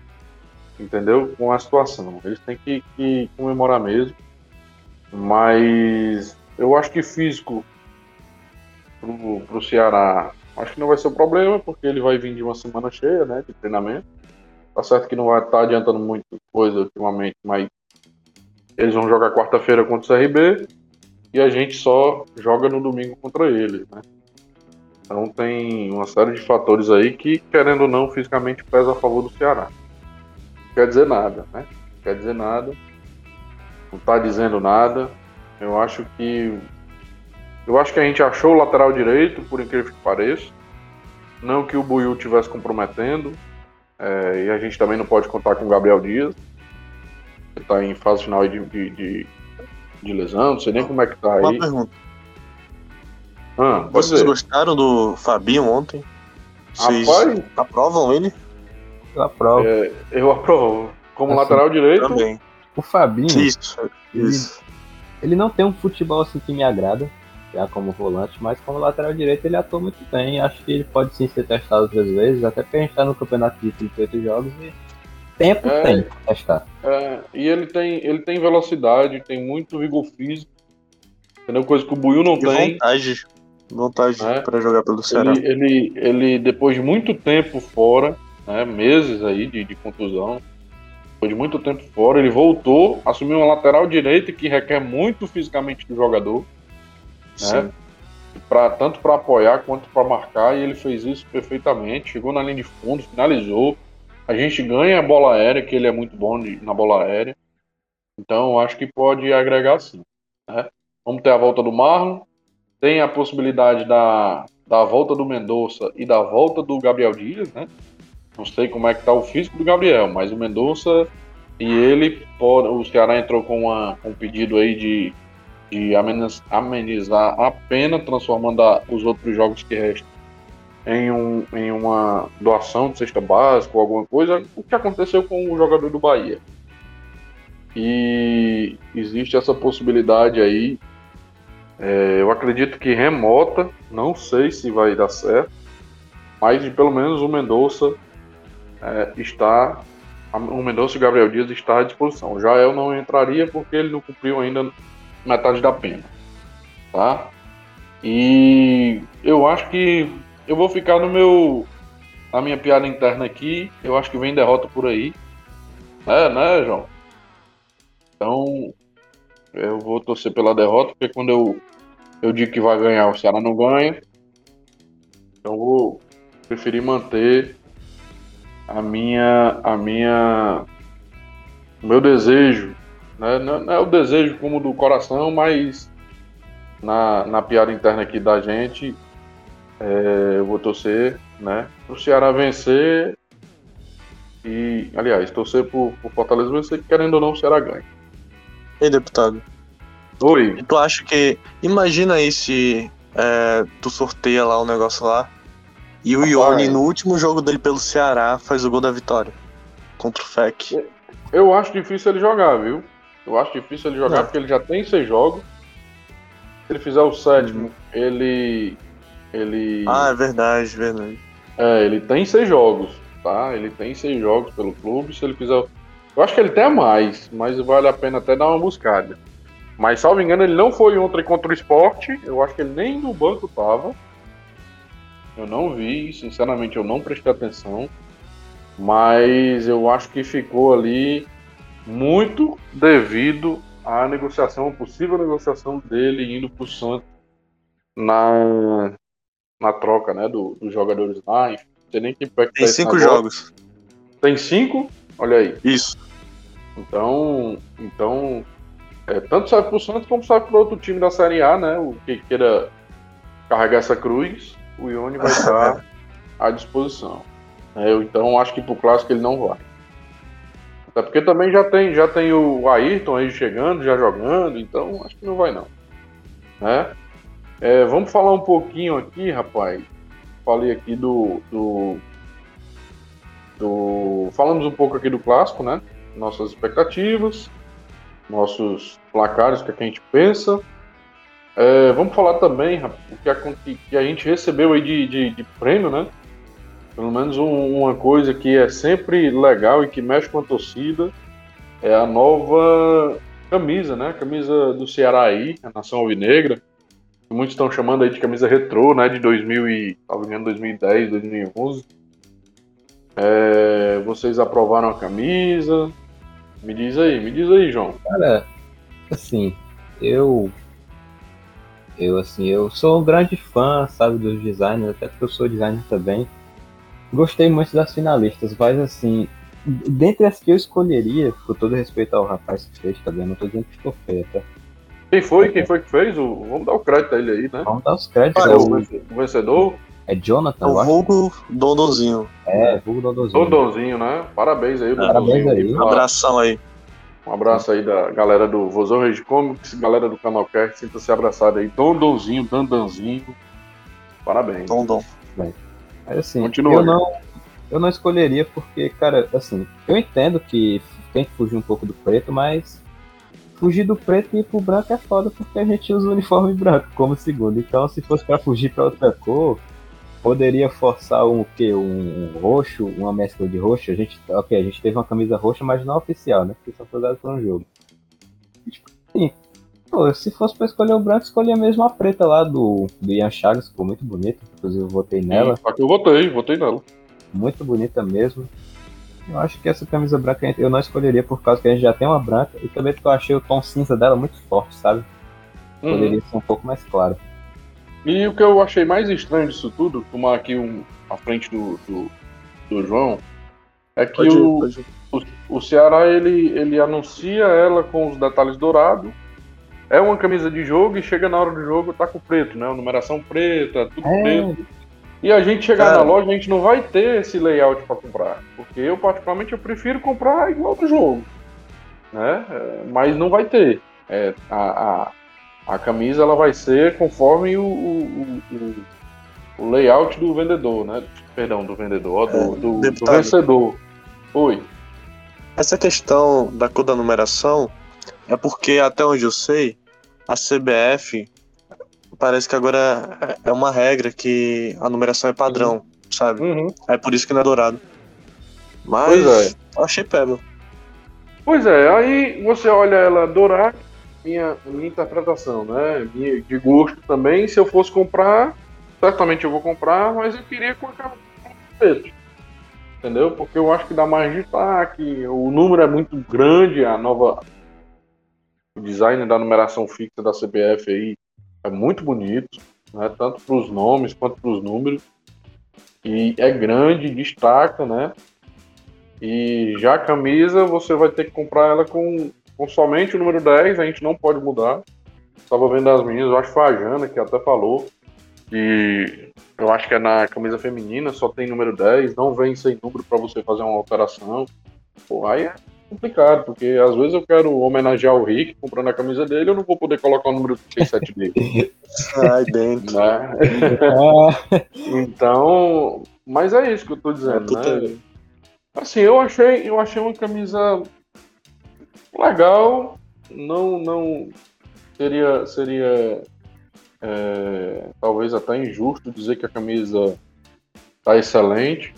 entendeu? Com a situação. Eles têm que, que comemorar mesmo. Mas eu acho que físico pro, pro Ceará, acho que não vai ser um problema, porque ele vai vir de uma semana cheia, né, de treinamento. Tá certo que não vai estar tá adiantando muita coisa ultimamente, mas eles vão jogar quarta-feira contra o CRB e a gente só joga no domingo contra eles, né? Então tem uma série de fatores aí que, querendo ou não, fisicamente pesa a favor do Ceará. Não quer dizer nada, né? Não quer dizer nada. Não tá dizendo nada. Eu acho que eu acho que a gente achou o lateral direito, por incrível que pareça. Não que o Buiu estivesse comprometendo. É, e a gente também não pode contar com o Gabriel Dias. Ele está em fase final de, de, de, de, lesão, não sei nem como é que tá aí. Uma pergunta. Ah, Vocês ser. gostaram do Fabinho ontem? Vocês Rapaz, aprovam ele? Eu aprovo. É, eu aprovo. Como assim, lateral direito. Também. O Fabinho. Isso, isso. Ele, ele não tem um futebol assim que me agrada já como volante, mas como lateral direito ele atua muito bem. Acho que ele pode sim ser testado outras vezes, até porque a gente está no campeonato de 38 jogos e tempo é, tem pra testar. É, e ele tem, ele tem velocidade, tem muito vigor físico, entendeu? Coisa que o Buiu não e tem. Vontade, vontade é, para jogar pelo Ceará. Ele, ele, ele, depois de muito tempo fora, né, meses aí de, de contusão, depois de muito tempo fora, ele voltou, assumiu uma lateral direita que requer muito fisicamente do jogador né? Pra, tanto para apoiar quanto para marcar, e ele fez isso perfeitamente. Chegou na linha de fundo, finalizou. A gente ganha a bola aérea, que ele é muito bom de, na bola aérea. Então, acho que pode agregar sim. Né? Vamos ter a volta do Marlon. Tem a possibilidade da, da volta do Mendonça e da volta do Gabriel Dias, né? Não sei como é que tá o físico do Gabriel, mas o Mendonça e ele pode, o Ceará entrou com, uma, com um pedido aí de de amenizar a pena, transformando a, os outros jogos que restam em, um, em uma doação de cesta básica ou alguma coisa, o que aconteceu com o jogador do Bahia. E existe essa possibilidade aí, é, eu acredito que remota, não sei se vai dar certo, mas pelo menos o Mendonça é, está, o Mendonça e o Gabriel Dias está à disposição. Já eu não entraria porque ele não cumpriu ainda metade da pena, tá? E eu acho que eu vou ficar no meu na minha piada interna aqui. Eu acho que vem derrota por aí, é, né, João? Então eu vou torcer pela derrota, porque quando eu eu digo que vai ganhar, o Ceará não ganha. Então vou preferir manter a minha a minha o meu desejo né? Não, não, é o desejo como do coração, mas na, na piada interna aqui da gente, é, eu vou torcer né, para o Ceará vencer e, aliás, torcer por, por Fortaleza vencer, que querendo ou não, o Ceará ganha. Ei, deputado. Oi. Tu acha que. Imagina aí se é, tu sorteia lá o negócio lá e o Ione, no último jogo dele pelo Ceará, faz o gol da vitória contra o FEC. Eu acho difícil ele jogar, viu? Eu acho difícil ele jogar, porque ele já tem seis jogos. Se ele fizer o sétimo, uhum. ele. Ele. Ah, é verdade, verdade. É, ele tem seis jogos, tá? Ele tem seis jogos pelo clube. Se ele fizer. Eu acho que ele tem mais, mas vale a pena até dar uma buscada. Mas, salvo engano, ele não foi ontem contra o esporte. Eu acho que ele nem no banco tava. Eu não vi, sinceramente, eu não prestei atenção. Mas eu acho que ficou ali muito devido a negociação, a possível negociação dele indo para o Santos na, na troca né, do, dos jogadores lá. Não sei nem que Tem cinco jogos. Tem cinco? Olha aí. Isso. Então, então é, tanto sai para o Santos como sai para outro time da Série A, né? O que queira carregar essa cruz, o Ione vai estar à disposição. É, eu, então acho que para o clássico ele não vai. Até porque também já tem, já tem o Ayrton aí chegando, já jogando, então acho que não vai não. Né? É, vamos falar um pouquinho aqui, rapaz. Falei aqui do, do, do. Falamos um pouco aqui do clássico, né? Nossas expectativas, nossos placares, o que, é que a gente pensa. É, vamos falar também rapaz, o que a, que a gente recebeu aí de, de, de prêmio, né? Pelo menos um, uma coisa que é sempre legal e que mexe com a torcida é a nova camisa, né? A camisa do Ceará aí, a Nação Alvinegra. Muitos estão chamando aí de camisa retrô, né? De 2000 e, 2010, 2011. É, vocês aprovaram a camisa? Me diz aí, me diz aí, João. Cara, assim, eu eu assim, eu sou um grande fã, sabe, dos designers, até porque eu sou designer também. Gostei muito das finalistas, mas assim, dentre as que eu escolheria, com todo respeito ao rapaz que fez, tá vendo? Não tô dizendo que ficou feia, tá? Quem foi? Quem foi que fez? O... Vamos dar o crédito a ele aí, né? Vamos dar os créditos. Ah, o... vencedor? É Jonathan, O vulgo Dondonzinho. É, vulgo Dondonzinho. Dondonzinho, né? Parabéns aí, Parabéns aí. Um abração aí. Um abraço aí da galera do Vozão Rede Comics, galera do Canal Cast, sinta-se abraçado aí. Dondonzinho, Dandanzinho. Parabéns. Dondon. Bem. Mas assim, Continua, eu não, eu não escolheria porque, cara, assim, eu entendo que tem que fugir um pouco do preto, mas fugir do preto e ir pro branco é foda porque a gente usa o uniforme branco como segundo. Então, se fosse para fugir para outra cor, poderia forçar um que um, um, roxo, uma mescla de roxo. A gente, ok, a gente teve uma camisa roxa, mas não oficial, né? Porque só foi dado para um jogo. Tipo, sim. Pô, se fosse para escolher o branco, escolhia mesmo a preta lá do, do Ian Chagas, ficou muito bonita. Inclusive eu votei nela. Sim, eu votei, votei nela muito bonita mesmo. Eu acho que essa camisa branca eu não escolheria por causa que a gente já tem uma branca e também porque eu achei o tom cinza dela muito forte, sabe? Uhum. Poderia ser um pouco mais claro. E o que eu achei mais estranho disso tudo, tomar aqui um à frente do, do, do João, é que pode o, ir, o, o Ceará ele, ele anuncia ela com os detalhes dourados. É uma camisa de jogo e chega na hora do jogo tá com preto, né? Numeração preta, tudo é, preto. E a gente chegar Cara. na loja, a gente não vai ter esse layout para comprar. Porque eu, particularmente, eu prefiro comprar igual do jogo. Né? É, mas não vai ter. É, a, a, a, camisa ela vai ser conforme o, o, o, o, layout do vendedor, né? Perdão, do vendedor, do, é, do, do vencedor. Oi. Essa questão da cor da numeração é porque, até onde eu sei, a CBF parece que agora é uma regra que a numeração é padrão, sabe? Uhum. É por isso que não é dourado. Mas é. achei pego. Pois é, aí você olha ela dourada, minha, minha interpretação, né? Minha, de gosto também. Se eu fosse comprar, certamente eu vou comprar, mas eu queria com aquela preto. Entendeu? Porque eu acho que dá mais destaque, o número é muito grande, a nova. O design da numeração fixa da CBF aí é muito bonito, né? tanto para os nomes quanto para os números. E é grande, destaca, né? E já a camisa, você vai ter que comprar ela com, com somente o número 10, a gente não pode mudar. Estava vendo as minhas, eu acho que foi a Jana que até falou. E eu acho que é na camisa feminina, só tem número 10, não vem sem número para você fazer uma alteração. Pô, aí é complicado, porque às vezes eu quero homenagear o Rick comprando a camisa dele, eu não vou poder colocar o número 37 dele. Ai, dentro. Né? então, mas é isso que eu tô dizendo, né? Assim, eu achei, eu achei uma camisa legal, não, não seria, seria é, talvez até injusto dizer que a camisa tá excelente.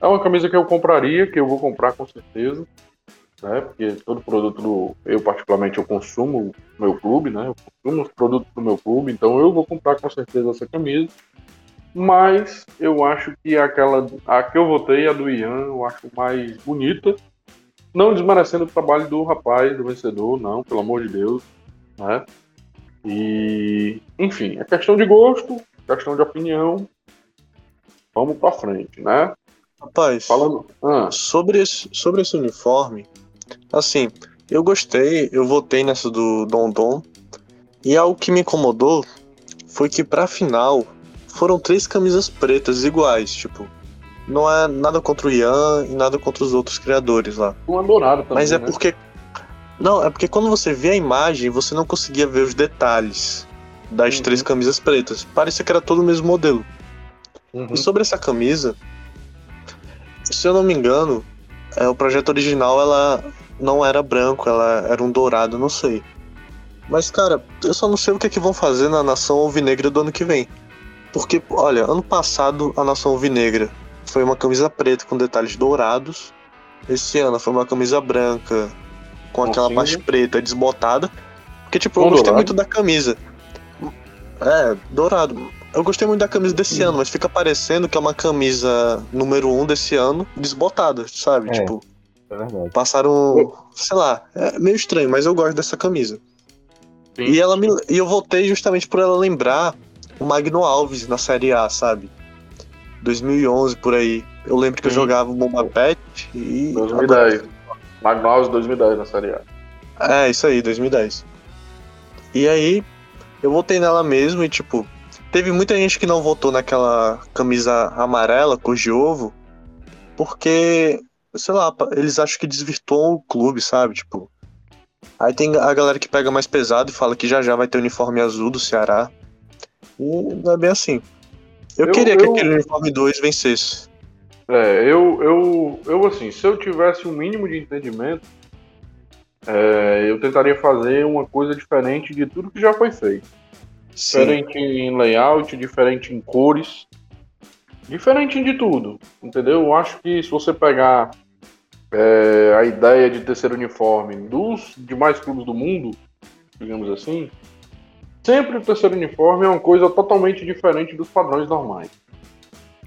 É uma camisa que eu compraria, que eu vou comprar com certeza né? Porque todo produto do, eu particularmente eu consumo meu clube, né? Eu consumo os produtos do meu clube, então eu vou comprar com certeza essa camisa. Mas eu acho que aquela a que eu votei, a do Ian, eu acho mais bonita. Não desmerecendo o trabalho do rapaz, do vencedor, não, pelo amor de Deus, né? E, enfim, é questão de gosto, questão de opinião. Vamos para frente, né? Rapaz, Falando... Ah. sobre, esse, sobre esse uniforme, assim, eu gostei, eu votei nessa do Dom Dom. E algo que me incomodou foi que pra final foram três camisas pretas iguais, tipo. Não é nada contra o Ian e nada contra os outros criadores lá. Uma dourada também. Mas é né? porque. Não, é porque quando você vê a imagem, você não conseguia ver os detalhes das uhum. três camisas pretas. Parecia que era todo o mesmo modelo. Uhum. E sobre essa camisa, se eu não me engano, é, o projeto original ela não era branco, ela era um dourado, não sei. Mas, cara, eu só não sei o que, é que vão fazer na Nação Alvinegra do ano que vem. Porque, olha, ano passado a Nação Alvinegra foi uma camisa preta com detalhes dourados. Esse ano foi uma camisa branca com aquela parte preta desbotada. Porque, tipo, eu gostei muito da camisa. É, dourado. Eu gostei muito da camisa desse ano, mas fica parecendo que é uma camisa número 1 um desse ano, desbotada, sabe? É. Tipo, é verdade. Passaram, sei lá, é meio estranho, mas eu gosto dessa camisa. Sim. E ela me, e eu voltei justamente por ela lembrar o Magno Alves na Série A, sabe? 2011 por aí. Eu lembro que Sim. eu jogava o Bomba Pet e 2010. Magno Alves 2010 na Série A. É, isso aí, 2010. E aí eu voltei nela mesmo e tipo, teve muita gente que não votou naquela camisa amarela cor de ovo, porque sei lá, eles acham que desvirtuam o clube, sabe? Tipo. Aí tem a galera que pega mais pesado e fala que já já vai ter o uniforme azul do Ceará. E não é bem assim. Eu, eu queria eu... que aquele uniforme 2 vencesse. É, eu, eu, eu assim, se eu tivesse um mínimo de entendimento, é, eu tentaria fazer uma coisa diferente de tudo que já foi feito. Sim. Diferente em layout, diferente em cores, diferente de tudo, entendeu? Eu acho que se você pegar é, a ideia de terceiro uniforme dos demais clubes do mundo, digamos assim, sempre o terceiro uniforme é uma coisa totalmente diferente dos padrões normais.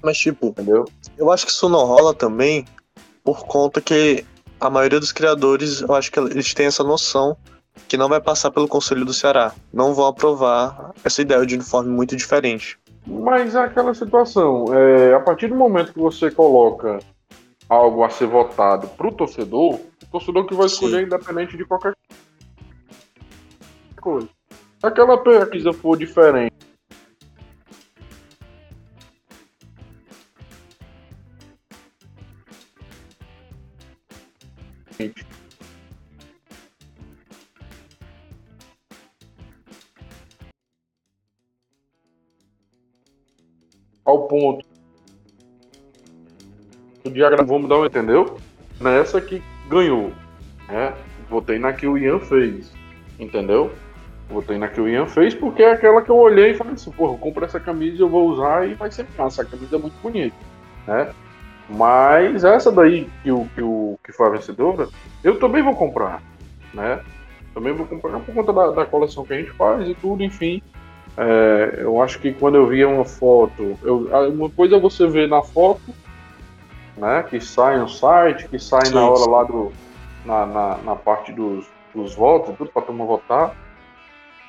Mas, tipo, entendeu? Eu acho que isso não rola também por conta que a maioria dos criadores, eu acho que eles têm essa noção que não vai passar pelo Conselho do Ceará. Não vão aprovar essa ideia de uniforme muito diferente. Mas é aquela situação, é, a partir do momento que você coloca algo a ser votado para o torcedor, o torcedor que vai escolher Sim. independente de qualquer coisa. Se aquela pesquisa for diferente ao ponto o diagrama, vamos dar um, entendeu? Nessa que ganhou, né? Votei na que o Ian fez, entendeu? Votei na que o Ian fez porque é aquela que eu olhei e falei assim, porra, eu compro essa camisa eu vou usar e vai ser massa, a camisa é muito bonita, né? Mas essa daí que, o, que, o, que foi a vencedora, eu também vou comprar, né? Também vou comprar por conta da, da coleção que a gente faz e tudo, enfim. É, eu acho que quando eu via uma foto, eu, uma coisa você ver na foto né? Que sai no site, que sai sim, na hora sim. lá do. Na, na, na, parte dos, dos votos, tudo para turma votar.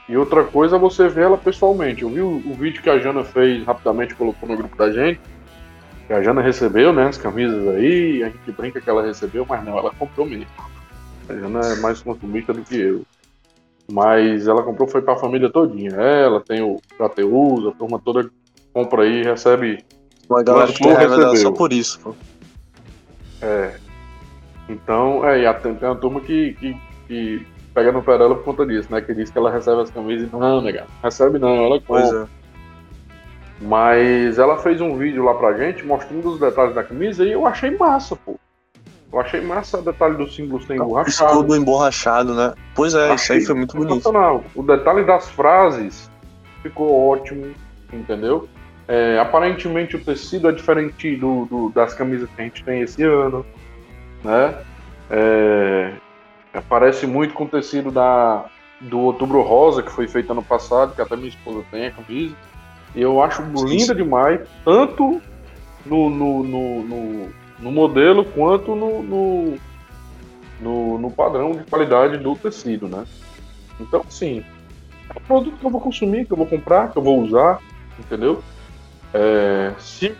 E outra coisa é você ver ela pessoalmente. Eu vi o, o, vídeo que a Jana fez rapidamente, colocou no grupo da gente. Que a Jana recebeu, né? As camisas aí, a gente brinca que ela recebeu, mas não, ela comprou mesmo. A Jana é mais consumista do que eu. Mas ela comprou foi para a família todinha. Ela tem o Prateus, a turma toda compra aí, recebe. Uma galera que tem só por isso, pô. É. Então, é, e tem uma turma que, que, que pega no pé dela por conta disso, né? Que diz que ela recebe as camisas e não, nega, recebe não, ela compra. É. Mas ela fez um vídeo lá pra gente mostrando os detalhes da camisa e eu achei massa, pô. Eu achei massa o detalhe do símbolo sem emborrachado. Escudo emborrachado, né? Pois é, achei isso aí foi muito bonito. O detalhe das frases ficou ótimo, entendeu? É, aparentemente o tecido é diferente do, do, das camisas que a gente tem esse ano, né? É, parece muito com o tecido da, do Outubro Rosa, que foi feito ano passado, que até minha esposa tem a camisa. E eu acho linda demais, tanto no, no, no, no, no modelo quanto no, no, no, no padrão de qualidade do tecido, né? Então, assim, é um produto que eu vou consumir, que eu vou comprar, que eu vou usar, entendeu? É, se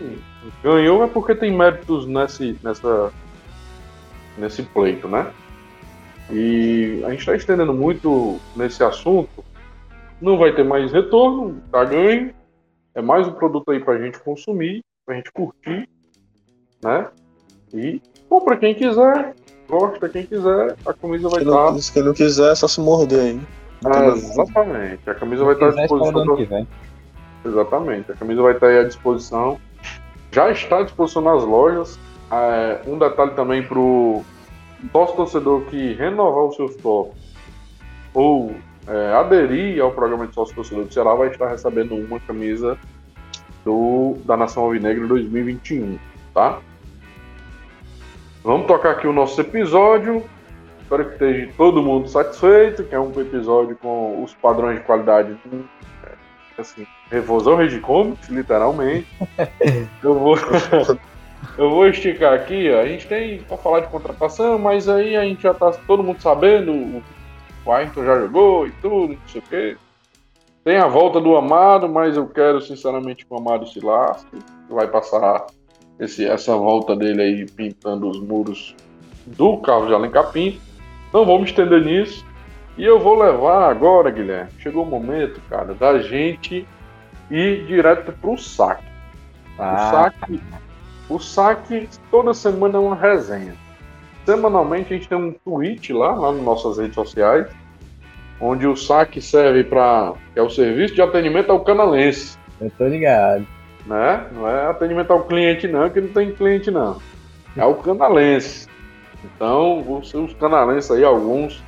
ganhou é porque tem méritos nesse, nessa, nesse pleito, né? E a gente está estendendo muito nesse assunto. Não vai ter mais retorno, tá ganho. É mais um produto aí para a gente consumir, para a gente curtir, né? E compra quem quiser, gosta quem quiser, a camisa vai estar. Tá... Quem não quiser, é só se morder aí. Ah, exatamente. A camisa vai estar à disposição. Exatamente. A camisa vai estar aí à disposição. Já está à disposição nas lojas. É, um detalhe também para o nosso torcedor que renovar o seu stop ou é, aderir ao programa de sócio torcedor do Ceará vai estar recebendo uma camisa do, da Nação Alvinegra 2021, tá? Vamos tocar aqui o nosso episódio. Espero que esteja todo mundo satisfeito, que é um episódio com os padrões de qualidade do, assim, Revosão Regicomics, literalmente. Eu vou, eu vou esticar aqui, ó. A gente tem para falar de contratação, mas aí a gente já tá todo mundo sabendo, o Ayrton já jogou e tudo, não sei o quê. Tem a volta do Amado, mas eu quero sinceramente que o Amado se lasque. Vai passar esse, essa volta dele aí pintando os muros do carro de Alencar Pinto. Não vamos estender nisso. E eu vou levar agora, Guilherme. Chegou o momento, cara, da gente ir direto pro saque. Ah. O saque. O saque toda semana é uma resenha. Semanalmente a gente tem um tweet lá, lá nas nossas redes sociais, onde o saque serve para. é o serviço de atendimento ao canalense. Eu tô ligado. Né? Não é atendimento ao cliente, não, que não tem cliente, não. É o canalense. Então, os, os canalenses aí, alguns,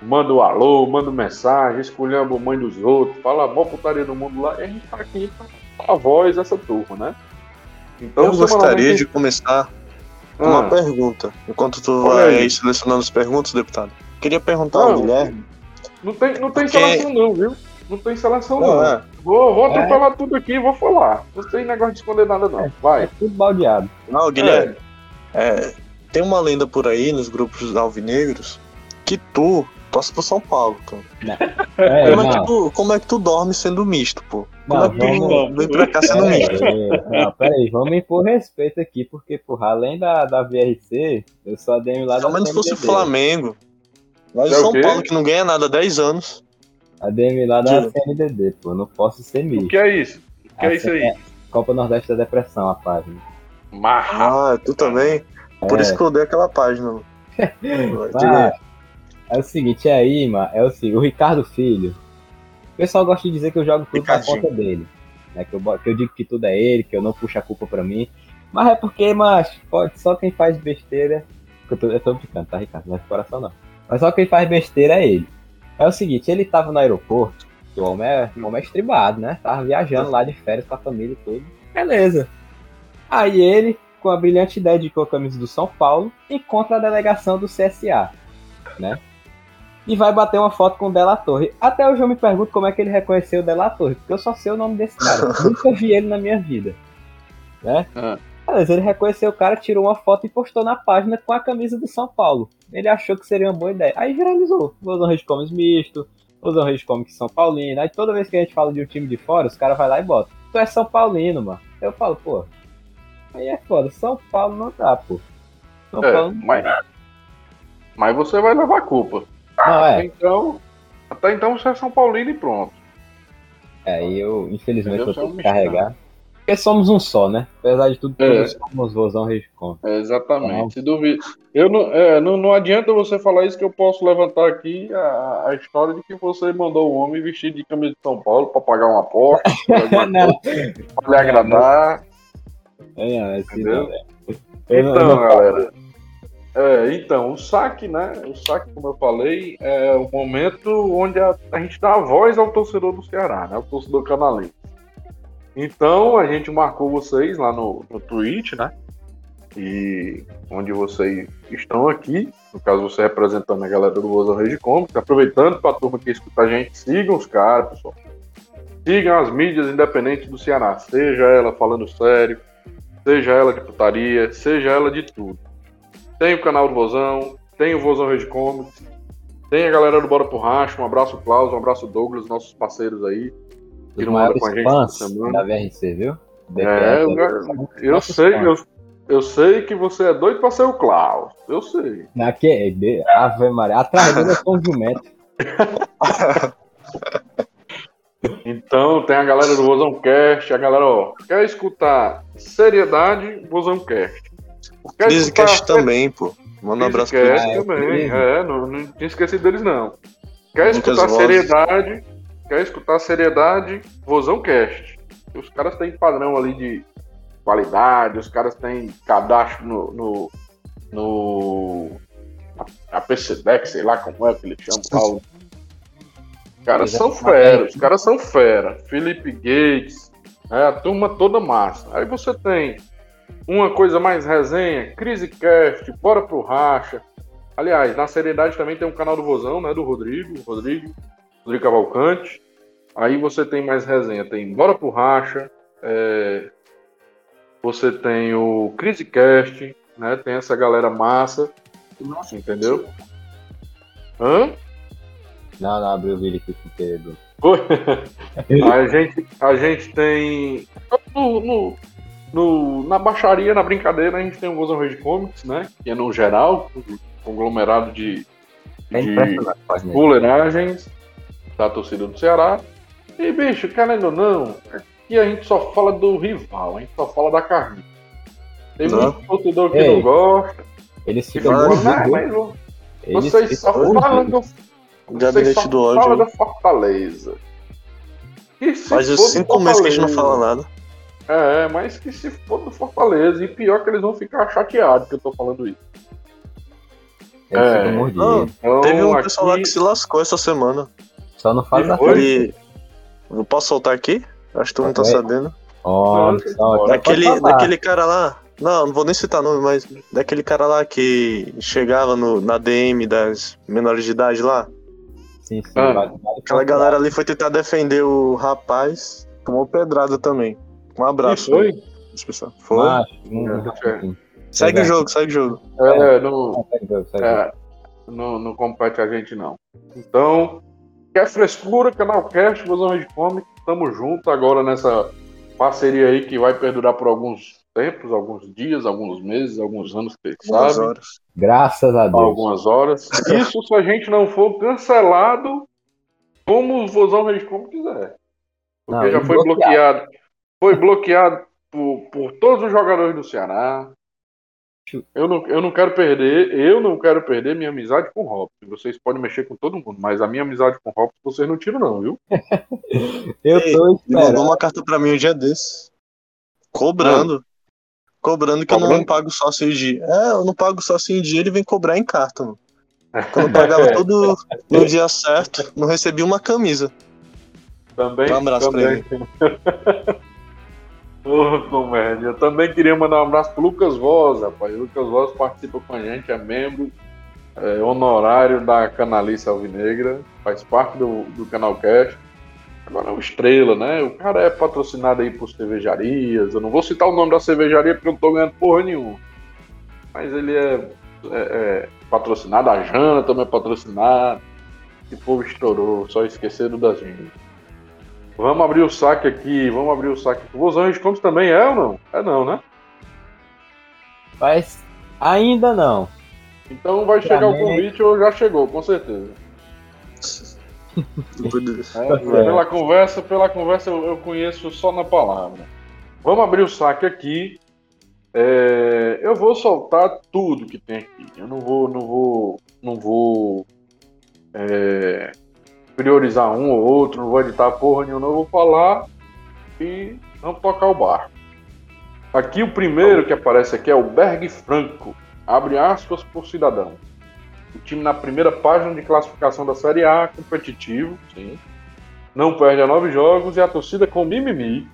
manda o um alô, manda mensagem, escolhendo a mãe dos outros, fala a maior putaria do mundo lá, e a gente tá aqui pra a voz dessa turma, né? Então, Eu gostaria de começar com ah. uma pergunta. Enquanto tu vai aí. selecionando as perguntas, deputado. Queria perguntar não, ao Guilherme. Não tem, não tem porque... seleção não, viu? Não tem seleção não. não. É. Vou, vou atropelar é. tudo aqui e vou falar. Não tem negócio de esconder nada não. É, vai. É tudo baldeado. Não, Guilherme. É. tem uma lenda por aí nos grupos alvinegros que tu torce pro São Paulo, cara. É, como, é que tu, como é que tu dorme sendo misto, pô? Como não, é que tu vamos... vem pra cá sendo é, misto? É, não, peraí, vamos impor respeito aqui, porque, porra, além da, da VRC, eu sou ADM lá da Só menos fosse o Flamengo. Mas é o São Paulo, que não ganha nada há 10 anos. ADM lá da CNDD, pô, não posso ser misto. O que é isso? O que é isso aí? Copa Nordeste da Depressão, a página. Marra. Ah, tu também? Por isso que eu odeio aquela página. É o seguinte, é aí, mano, é o seguinte, o Ricardo Filho, o pessoal gosta de dizer que eu jogo tudo na conta dele. Né, que, eu, que eu digo que tudo é ele, que eu não puxo a culpa pra mim. Mas é porque, mas pode, só quem faz besteira. Eu tô, eu tô brincando, tá, Ricardo? Não é de coração não. Mas só quem faz besteira é ele. É o seguinte, ele tava no aeroporto, o homem é, o homem é estribado, né? Tava viajando lá de férias com a família e tudo. Beleza. Aí ele, com a brilhante ideia de com a camisa do São Paulo, encontra a delegação do CSA, né? e vai bater uma foto com o Della Torre. Até hoje eu me pergunto como é que ele reconheceu o Della Torre, porque eu só sei o nome desse cara. Nunca vi ele na minha vida. Né? Beleza, ele reconheceu o cara, tirou uma foto e postou na página com a camisa do São Paulo. Ele achou que seria uma boa ideia. Aí viralizou. Vozão Reis Comics misto, Vozão Reis Comics São Paulino. Aí toda vez que a gente fala de um time de fora, os caras vão lá e botam. Tu é São Paulino, mano. Eu falo, pô. Aí é foda. São Paulo não dá, pô. São é, Paulo não mas, dá. mas você vai levar a culpa. Não, é. Até então, até então você é São Paulino e pronto. É, eu, infelizmente, Entendeu? vou ter que carregar. Porque somos um só, né? Apesar de tudo, é. somos Vozão Rescom. É, exatamente. Então, Se duvido. Eu não, é, não, não adianta você falar isso que eu posso levantar aqui a, a história de que você mandou um homem vestido de camisa de São Paulo para pagar uma aposta, para lhe agradar. É, não, é assim, Entendeu? Não, então, galera. É, então, o saque, né? O saque, como eu falei, é o momento onde a, a gente dá a voz ao torcedor do Ceará, né? O torcedor canalense. Então, a gente marcou vocês lá no, no Twitch, né? E onde vocês estão aqui, no caso você representando a galera do Voza Rede Comics, aproveitando para a turma que escuta a gente, sigam os caras, pessoal. Sigam as mídias independentes do Ceará, seja ela falando sério, seja ela de putaria, seja ela de tudo. Tem o canal do Vozão, tem o Vozão Rede Comics, tem a galera do Bora pro Racha, um abraço Klaus, um abraço Douglas, nossos parceiros aí. Os Que não anda maiores com a gente fãs da VRC, viu? É, eu, eu sei, eu, eu sei que você é doido pra ser o Klaus. Eu sei. Aqui, é de- Ave Maria. Atrás dele é São Jumento. Então tem a galera do Vozão Cast, a galera, ó, quer escutar seriedade, Vozão Cast. Quer Crisicast também, pô. Manda um abraço pra Cast eles. também, é, não, não tinha esquecido deles não. Quer Muitas escutar vozes. seriedade, quer escutar seriedade, Vozão Cast. Os caras têm padrão ali de qualidade, os caras têm cadastro no, no, no a, a PCDEC, sei lá como é que eles chamam. Os caras são fera, os caras são fera. Felipe Gates, é, a turma toda massa. Aí você tem uma coisa mais resenha, CriseCast, Bora pro Racha. Aliás, na seriedade também tem um canal do Vozão, né? Do Rodrigo, Rodrigo, Rodrigo Cavalcante. Aí você tem mais resenha, tem Bora pro Racha, é, você tem o CriseCast, né? Tem essa galera massa, entendeu? Hã? Não, não, abriu o vídeo aqui sem querer. Bruno. A gente, a gente tem. No, no- no- na baixaria, na brincadeira, a gente tem o Vozão Rede Comics, né? Que é no geral, um conglomerado de, É de impressionante da torcida do Ceará. E, bicho, querendo ou não, aqui a gente só fala do rival, a gente só fala da carne. Tem Não. muito torcedor que Ei, não gosta. Eles ficam fala, "Não, mas Eles vocês só falam do. Vocês Gabinete só do ódio. falam da Fortaleza. Faz do cinco meses que a gente não fala nada. É, mas que se for do Fortaleza. E pior que eles vão ficar chateados que eu tô falando isso. É. ficam mordidos. Então, Teve um aqui- pessoal lá que se lascou essa semana. Só não faz Oi? Ele. Eu posso soltar aqui? Acho que tu não tá sabendo. Ó, Não, pode Daquele, daquele cara lá. Não, não vou nem citar nome, mas daquele cara lá que chegava no, na DM das menores de idade lá. Sim, sim, Ah. vale- vale Aquela galera ali foi tentar defender o rapaz, tomou pedrada também. Um E abraço. foi? pessoal. Foi. Hum, É. segue o jogo, segue o jogo. É, não, é, não, não compete a gente, não. Então, quer frescura, Canalcast, Vozão Rede Comic, tamo junto agora nessa parceria aí que vai perdurar por alguns tempos, alguns dias, alguns meses, alguns anos, quem Algumas sabe. horas. Graças a Deus. algumas horas. Isso se a gente não for cancelado como o Vozão Rede Como quiser. Porque Não, já foi bloqueado. bloqueado. Foi bloqueado por, por todos os jogadores do Ceará. Eu não, eu não quero perder, eu não quero perder minha amizade com o Robson. Vocês podem mexer com todo mundo, mas a minha amizade com o Robson vocês não tiram, não, viu? Eu tô Ele mandou esperando. uma carta pra mim um dia desse. Cobrando. Cobrando que eu não Cobrando? pago sócio em dia. É, eu não pago sócio em dia, ele vem cobrar em carta, mano. Quando eu pagava tudo no dia certo, não recebi uma camisa. Também. Um abraço pra também. Ô, comédia. Eu também queria mandar um abraço pro Lucas Voz, rapaz. O Lucas Voz participa com a gente, é membro é, honorário da Canalice Alvinegra, faz parte do, do canal Cast. Agora é o Estrela, né? O cara é patrocinado aí por cervejarias. Eu não vou citar o nome da cervejaria porque eu não tô ganhando porra nenhuma. Mas ele é, é- é patrocinado, a Jana também é patrocinada. Que povo estourou, só esqueceram da gente. Vamos abrir o saque aqui, vamos abrir o saque aqui. O Vozão de Contos também é ou não? É não, né? Mas ainda não. Então vai chegar o mim- convite ou já chegou, com certeza. É, pela conversa, pela conversa eu, eu conheço só na palavra. Vamos abrir o saque aqui. É, eu vou soltar tudo que tem aqui. Eu não vou, não vou, não vou é, priorizar um ou outro, não vou editar porra nenhuma, eu vou falar e vamos tocar o barco. Aqui o primeiro que aparece aqui é o Berg Franco. Abre aspas por cidadão. O time na primeira página de classificação da Série A, competitivo, sim. Não perde a nove jogos e a torcida com mimimi.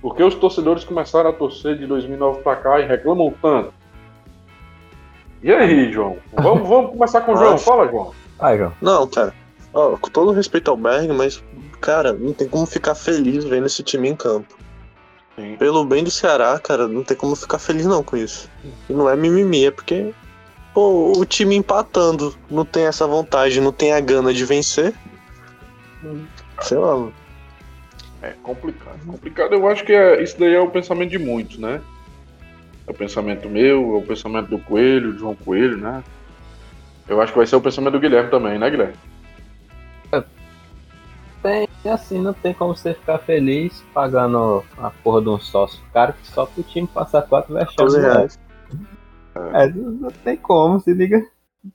Porque os torcedores começaram a torcer de 2009 pra cá e reclamam tanto. E aí, João? Vamos, vamos começar com o João. Fala, João. Vai, João. Não, cara. Ó, com todo respeito ao Berg, mas, cara, não tem como ficar feliz vendo esse time em campo. Sim. Pelo bem do Ceará, cara, não tem como ficar feliz não com isso. E não é mimimi, é porque Pô, o time empatando, não tem essa vontade, não tem a gana de vencer. Sei lá, mano. É complicado. Complicado, eu acho que é, isso daí é o pensamento de muitos, né? É o pensamento meu, é o pensamento do Coelho, do João Coelho, né? Eu acho que vai ser o pensamento do Guilherme também, né, Guilherme? Tem, assim, não tem como você ficar feliz pagando a porra de um sócio caro que só pro time passar quatro vexames. Né? É, não tem como, se liga.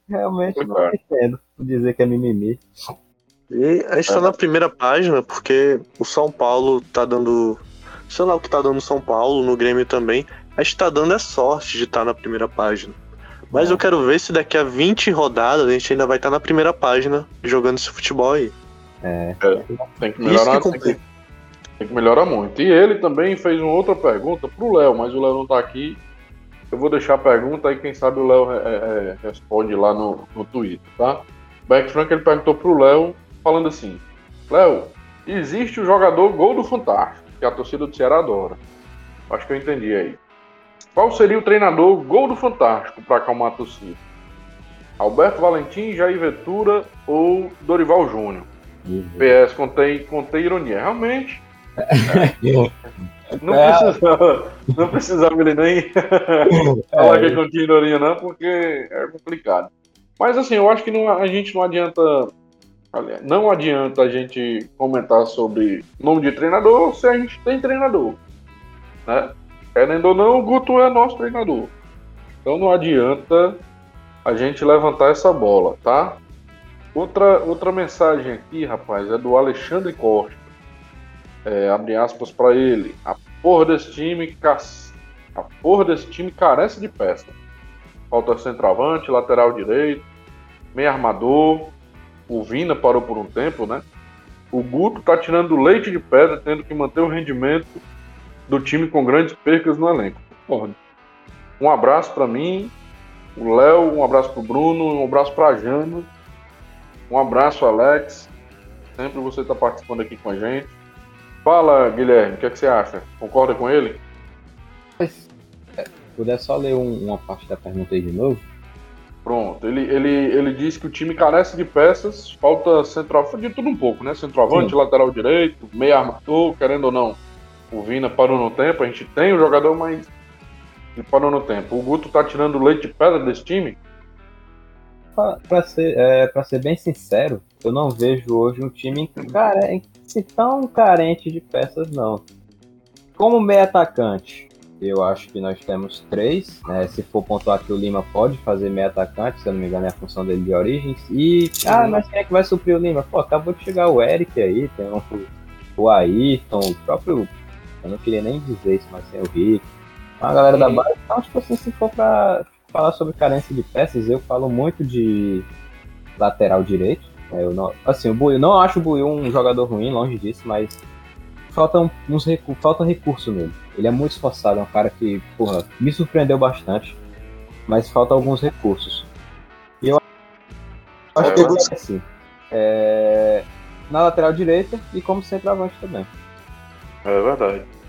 Realmente não entendo dizer que é mimimi. E a gente tá na primeira página porque o São Paulo tá dando. Sei lá o que tá dando São Paulo, no Grêmio também. A gente tá dando é sorte de estar tá na primeira página. Mas é. eu quero ver se daqui a 20 rodadas a gente ainda vai estar tá na primeira página jogando esse futebol aí. É. é tem que melhorar. Que tem, que, tem que melhorar muito. E ele também fez uma outra pergunta pro Léo, mas o Léo não tá aqui. Eu vou deixar a pergunta aí, quem sabe o Léo é, é, responde lá no, no Twitter, tá? Beck Frank ele perguntou pro Léo, falando assim: Léo, existe o jogador gol do Fantástico, que a torcida do Ceará adora. Acho que eu entendi aí. Qual seria o treinador gol do Fantástico para acalmar a torcida? Alberto Valentim, Jair Ventura ou Dorival Júnior? Uhum. PS, contei, contei ironia. Realmente. Não, é. precisava, não precisava ele nem falar que continha ironia, não, porque é complicado. Mas assim, eu acho que não, a gente não adianta. Não adianta a gente comentar sobre nome de treinador se a gente tem treinador. Né? Querendo ou não, o Guto é nosso treinador. Então não adianta a gente levantar essa bola, tá? Outra, outra mensagem aqui, rapaz, é do Alexandre Costa. É, abre aspas para ele. A porra desse time, a porra desse time carece de peça. Falta centroavante, lateral direito, meio armador. O Vina parou por um tempo, né? O Guto tá tirando leite de pedra, tendo que manter o rendimento do time com grandes percas no elenco. Porra. Um abraço para mim, o Léo, um abraço pro Bruno, um abraço pra Jana, um abraço, Alex. Sempre você tá participando aqui com a gente. Fala, Guilherme, o que, é que você acha? Concorda com ele? Se é, puder só ler um, uma parte da pergunta aí de novo. Pronto, ele, ele, ele diz que o time carece de peças, falta central, de tudo um pouco, né? Centroavante, Sim. lateral direito, meio armador, querendo ou não. O Vina parou no tempo, a gente tem o jogador, mas ele parou no tempo. O Guto tá tirando leite de pedra desse time? Pra ser, é, pra ser bem sincero, eu não vejo hoje um time tão carente de peças, não. Como meio atacante, eu acho que nós temos três. Né? Se for pontuar que o Lima pode fazer meio atacante, se eu não me engano é a função dele de origens. E, ah, mas quem é que vai suprir o Lima? Pô, acabou de chegar o Eric aí, tem o, o Ayrton, o próprio. Eu não queria nem dizer isso, mas tem o Rick. A galera da base. Então, tipo assim, se for pra falar sobre carência de peças, eu falo muito de lateral direito. É, eu não, assim, o Buiu, não acho o Buiu um jogador ruim, longe disso, mas falta uns recu falta recurso nele. Ele é muito esforçado, é um cara que, porra, me surpreendeu bastante, mas falta alguns recursos. E eu acho é, que é assim. É, na lateral direita e como centroavante também. É verdade.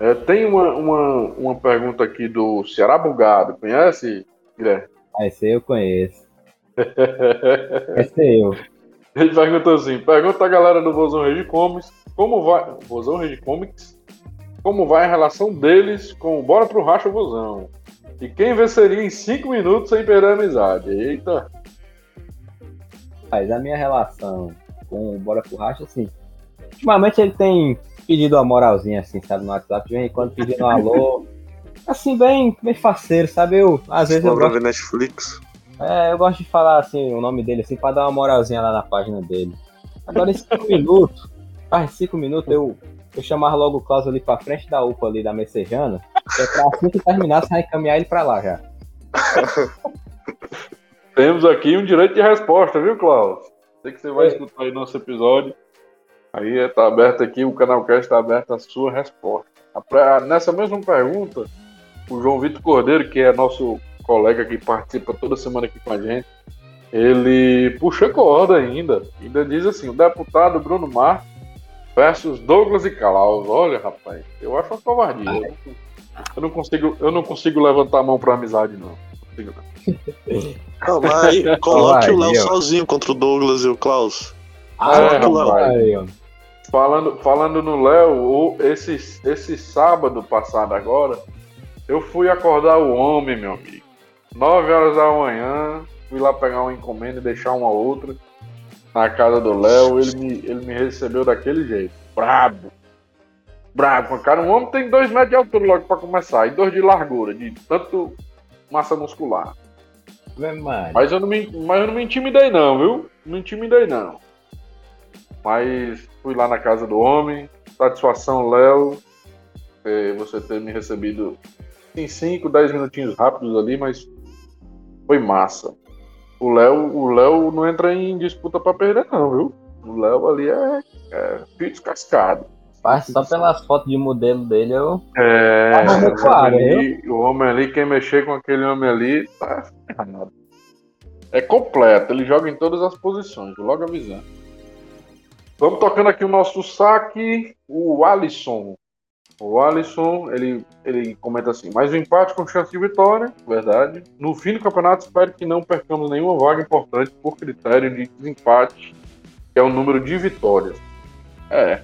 É, tem uma, uma, uma pergunta aqui do Ceará Bugado. Conhece, Guilherme? Ah, esse eu conheço. esse é eu. Ele perguntou assim: pergunta a galera do Vozão Rede Comics como vai. Vozão Rede Comics, como vai a relação deles com o Bora pro Racha Vozão? E quem venceria em 5 minutos sem perder a amizade? Eita! Mas a minha relação com o Bora pro Racha, assim. Ultimamente ele tem pedido uma moralzinha, assim, sabe, no WhatsApp, de vez em quando pedindo um alô. Assim, bem, bem faceiro, sabe? Eu, às vezes. Eu gosto... Netflix. É, eu gosto de falar, assim, o nome dele, assim, pra dar uma moralzinha lá na página dele. Agora, em cinco minutos, faz cinco minutos, eu, eu chamar logo o Klaus ali pra frente da UPA ali da Messejana, é pra assim que terminar, você vai encaminhar ele pra lá já. Temos aqui um direito de resposta, viu, Klaus? Sei que você vai é. escutar aí nosso episódio. Aí está aberto aqui, o canal Cast está aberto a sua resposta. Nessa mesma pergunta, o João Vitor Cordeiro, que é nosso colega que participa toda semana aqui com a gente, ele puxa corda ainda. Ainda diz assim: o deputado Bruno Mar versus Douglas e Klaus. Olha, rapaz, eu acho uma covardia. Eu não consigo, eu não consigo levantar a mão para amizade, não. consigo não. Não, mas aí, coloque o Léo sozinho contra o Douglas e o Klaus. Ah, é, rapaz. Falando, falando no Léo, esse, esse sábado passado agora, eu fui acordar o homem, meu amigo. 9 horas da manhã, fui lá pegar uma encomenda e deixar uma outra na casa do Léo. Ele me, ele me recebeu daquele jeito, brabo. Brabo, cara. Um homem tem 2 metros de altura logo pra começar, e 2 de largura, de tanto massa muscular. Mas eu, não me, mas eu não me intimidei não, viu? Não me intimidei não. Mas fui lá na casa do homem. Satisfação, Léo. É, você ter me recebido em 5, 10 minutinhos rápidos ali, mas foi massa. O Léo, o Léo não entra em disputa para perder, não, viu? O Léo ali é, é fio descascado. Só pelas fotos de modelo dele eu. É, ah, claro, ali, o homem ali, quem mexer com aquele homem ali, tá. É completo, ele joga em todas as posições, logo avisando. Vamos tocando aqui o nosso saque. O Alisson. O Alisson, ele, ele comenta assim: mais um empate com chance de vitória, verdade. No fim do campeonato, espero que não percamos nenhuma vaga importante por critério de desempate, que é o número de vitórias. É.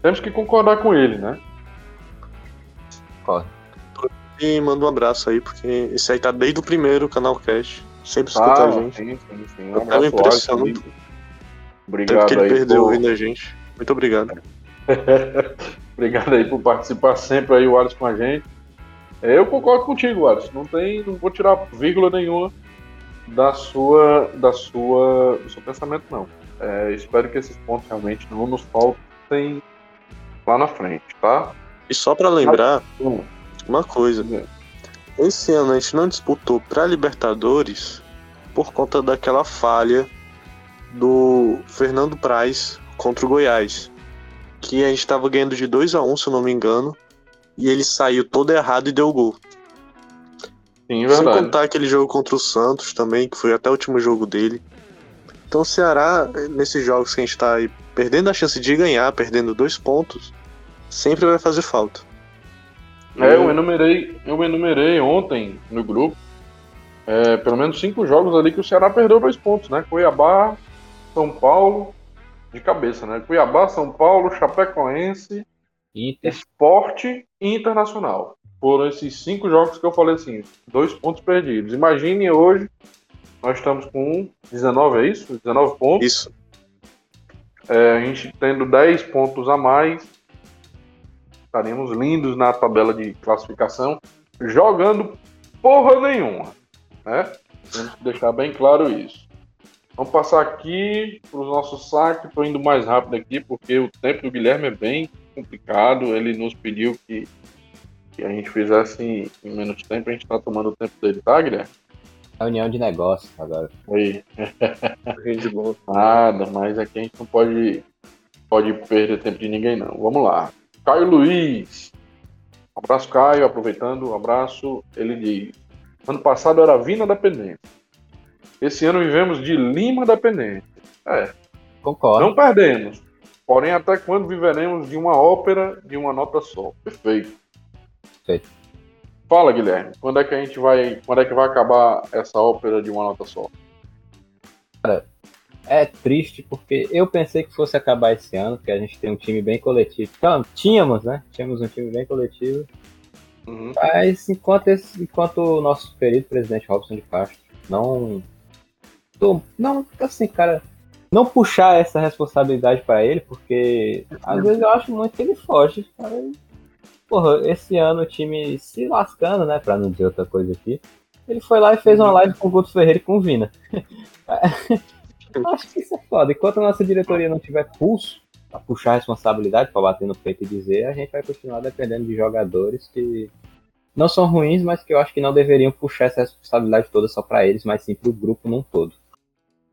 Temos que concordar com ele, né? Corre. E manda um abraço aí, porque esse aí tá desde o primeiro canal Cash. Sempre escuta ah, a gente. Sim, sim, sim. Um abraço, impressionante. Obrigado que ele perdeu por... ainda, gente. Muito obrigado. obrigado aí por participar sempre aí, o Alisson, com a gente. É, eu concordo contigo, Alisson. Não tem, não vou tirar vírgula nenhuma da sua, da sua, do seu pensamento, não. É, espero que esses pontos realmente não nos faltem lá na frente, tá? E só para lembrar uma coisa. Esse ano a gente não disputou para Libertadores por conta daquela falha do Fernando Praz contra o Goiás. Que a gente estava ganhando de 2 a 1 um, se eu não me engano. E ele saiu todo errado e deu gol. Sim, Sem contar aquele jogo contra o Santos também, que foi até o último jogo dele. Então o Ceará, nesses jogos que a gente está aí perdendo a chance de ganhar, perdendo dois pontos, sempre vai fazer falta. É, eu enumerei, eu enumerei ontem no grupo é, pelo menos cinco jogos ali que o Ceará perdeu dois pontos, né? Cuiabá, são Paulo, de cabeça, né? Cuiabá, São Paulo, Chapecoense, Inter. Esporte e Internacional. Foram esses cinco jogos que eu falei assim, dois pontos perdidos. Imagine hoje, nós estamos com 19, é isso? 19 pontos. Isso. É, a gente tendo 10 pontos a mais, estaríamos lindos na tabela de classificação, jogando porra nenhuma, né? Temos que deixar bem claro isso. Vamos passar aqui para o nosso saque. Estou indo mais rápido aqui porque o tempo do Guilherme é bem complicado. Ele nos pediu que, que a gente fizesse em, em menos tempo. A gente está tomando o tempo dele, tá, Guilherme? Reunião de negócio agora. Oi. Nada, mas aqui a gente não pode, pode perder tempo de ninguém, não. Vamos lá. Caio Luiz. Um abraço, Caio. Aproveitando, um abraço. Ele diz: Ano passado era Vina da Pendência. Esse ano vivemos de Lima dependente. É. Concordo. Não perdemos. Porém, até quando viveremos de uma ópera de uma nota só? Perfeito. Perfeito. Fala, Guilherme. Quando é que a gente vai. Quando é que vai acabar essa ópera de uma nota só? Cara, é triste porque eu pensei que fosse acabar esse ano, porque a gente tem um time bem coletivo. Então, tínhamos, né? Tínhamos um time bem coletivo. Uhum. Mas enquanto, esse, enquanto o nosso querido presidente Robson de Castro não não, assim, cara, não puxar essa responsabilidade para ele, porque às vezes eu acho muito que ele foge. Cara. Porra, esse ano o time se lascando, né, pra não dizer outra coisa aqui, ele foi lá e fez uma live com o Guto Ferreira e com o Vina. acho que isso é foda. Enquanto a nossa diretoria não tiver pulso pra puxar a responsabilidade, pra bater no peito e dizer, a gente vai continuar dependendo de jogadores que não são ruins, mas que eu acho que não deveriam puxar essa responsabilidade toda só para eles, mas sim pro grupo num todo.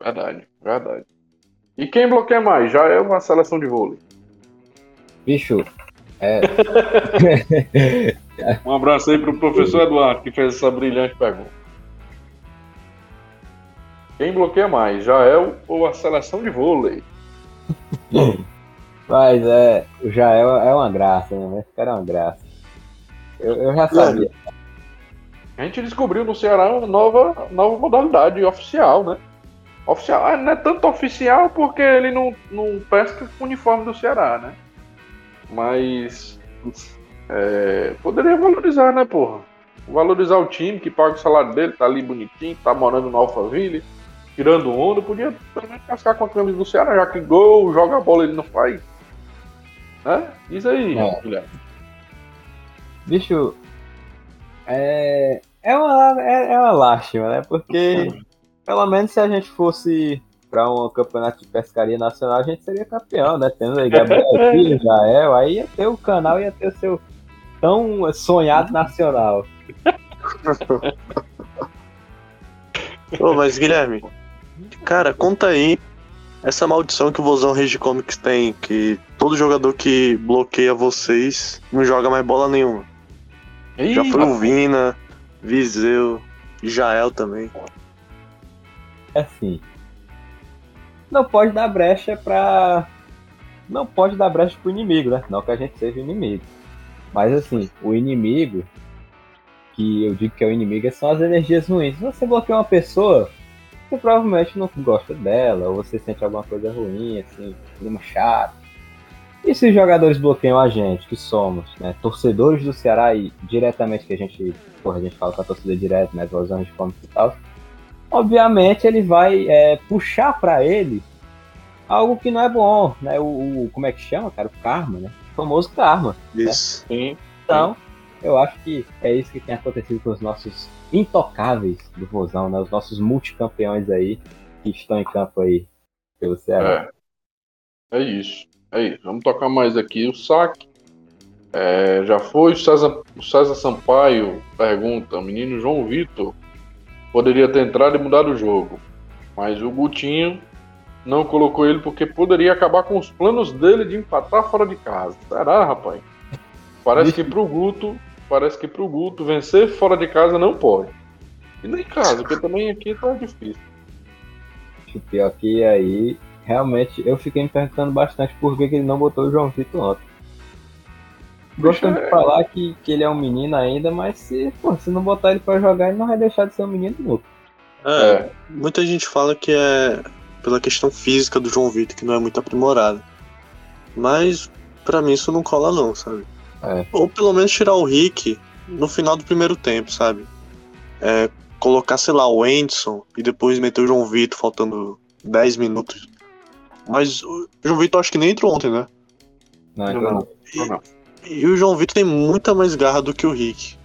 Verdade, verdade. E quem bloqueia mais? Já é uma seleção de vôlei. Bicho, é. um abraço aí pro professor Eduardo que fez essa brilhante pergunta. Quem bloqueia mais? Jael ou a seleção de vôlei? Mas é, o Jael é uma graça, né? Esse cara é uma graça. Eu, eu já sabia. A gente descobriu no Ceará uma nova, nova modalidade oficial, né? Oficial. Ah, não é tanto oficial porque ele não, não pesca com o uniforme do Ceará, né? Mas é, poderia valorizar, né, porra? Valorizar o time que paga o salário dele, tá ali bonitinho, tá morando no Alphaville, tirando onda, podia também cascar com a camisa do Ceará, já que gol, joga a bola ele não faz. Né? Diz aí, é. Guilherme. Bicho, é, é, uma, é, é uma lástima, né? Porque pelo menos se a gente fosse para um campeonato de pescaria nacional, a gente seria campeão, né? Tendo aí Gabriel Filho, Jael, aí ia ter o canal, ia ter o seu tão sonhado nacional. Ô, mas Guilherme, cara, conta aí essa maldição que o Vozão Rage Comics tem, que todo jogador que bloqueia vocês não joga mais bola nenhuma. Ih, Já foi o Vina, Viseu, Jael também é assim. Não pode dar brecha pra. Não pode dar brecha pro inimigo, né? Não que a gente seja inimigo. Mas assim, o inimigo, que eu digo que é o inimigo, são as energias ruins. Se você bloqueia uma pessoa, você provavelmente não gosta dela, ou você sente alguma coisa ruim, assim, clima chato. E se os jogadores bloqueiam a gente, que somos, né, torcedores do Ceará e diretamente que a gente, porra, a gente fala com a torcida direta, né, vozão de fome e tal, obviamente ele vai é, puxar para ele algo que não é bom, né? O, o, como é que chama, cara? O karma, né? O famoso karma. Né? Isso. Né? Sim. Então, eu acho que é isso que tem acontecido com os nossos intocáveis do Vozão, né? Os nossos multicampeões aí que estão em campo aí pelo Ceará. É, é isso. Isso. Vamos tocar mais aqui o saque. É, já foi o César, o César Sampaio pergunta, o menino João Vitor poderia ter entrado e mudado o jogo. Mas o Gutinho não colocou ele porque poderia acabar com os planos dele de empatar fora de casa. Será, rapaz? Parece que pro Guto, parece que pro Guto vencer fora de casa não pode. E nem em casa, porque também aqui tá difícil. Pior que aí, realmente, eu fiquei me perguntando bastante por que, que ele não botou o João Vitor ontem. Gostando de falar que, que ele é um menino ainda, mas se, pô, se não botar ele para jogar, ele não vai deixar de ser um menino nunca. É, é, muita gente fala que é pela questão física do João Vitor, que não é muito aprimorado. Mas para mim isso não cola não, sabe? É. Ou pelo menos tirar o Rick no final do primeiro tempo, sabe? É, colocar, sei lá, o Anderson e depois meter o João Vitor faltando 10 minutos. Mas o João Vitor acho que nem entrou ontem, né? Não, não. não. não. E o João Vitor tem muita mais garra do que o Rick.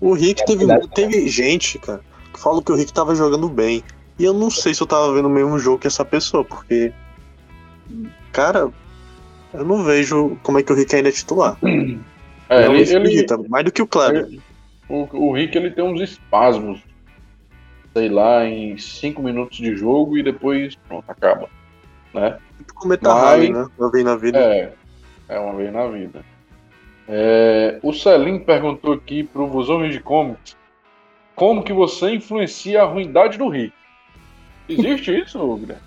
O Rick é teve, verdade, teve gente, cara, que falou que o Rick tava jogando bem. E eu não sei se eu tava vendo o mesmo jogo que essa pessoa, porque. Cara, eu não vejo como é que o Rick ainda é titular. É, ele, ele, mais do que o Kleber. O, o Rick ele tem uns espasmos, sei lá, em 5 minutos de jogo e depois pronto, acaba. Né? Tipo cometa Mas, né? Uma vez na vida. É, é uma vez na vida. É, o Celim perguntou aqui pro Vozão de Comics como que você influencia a ruindade do Rick. Existe isso, Guilherme?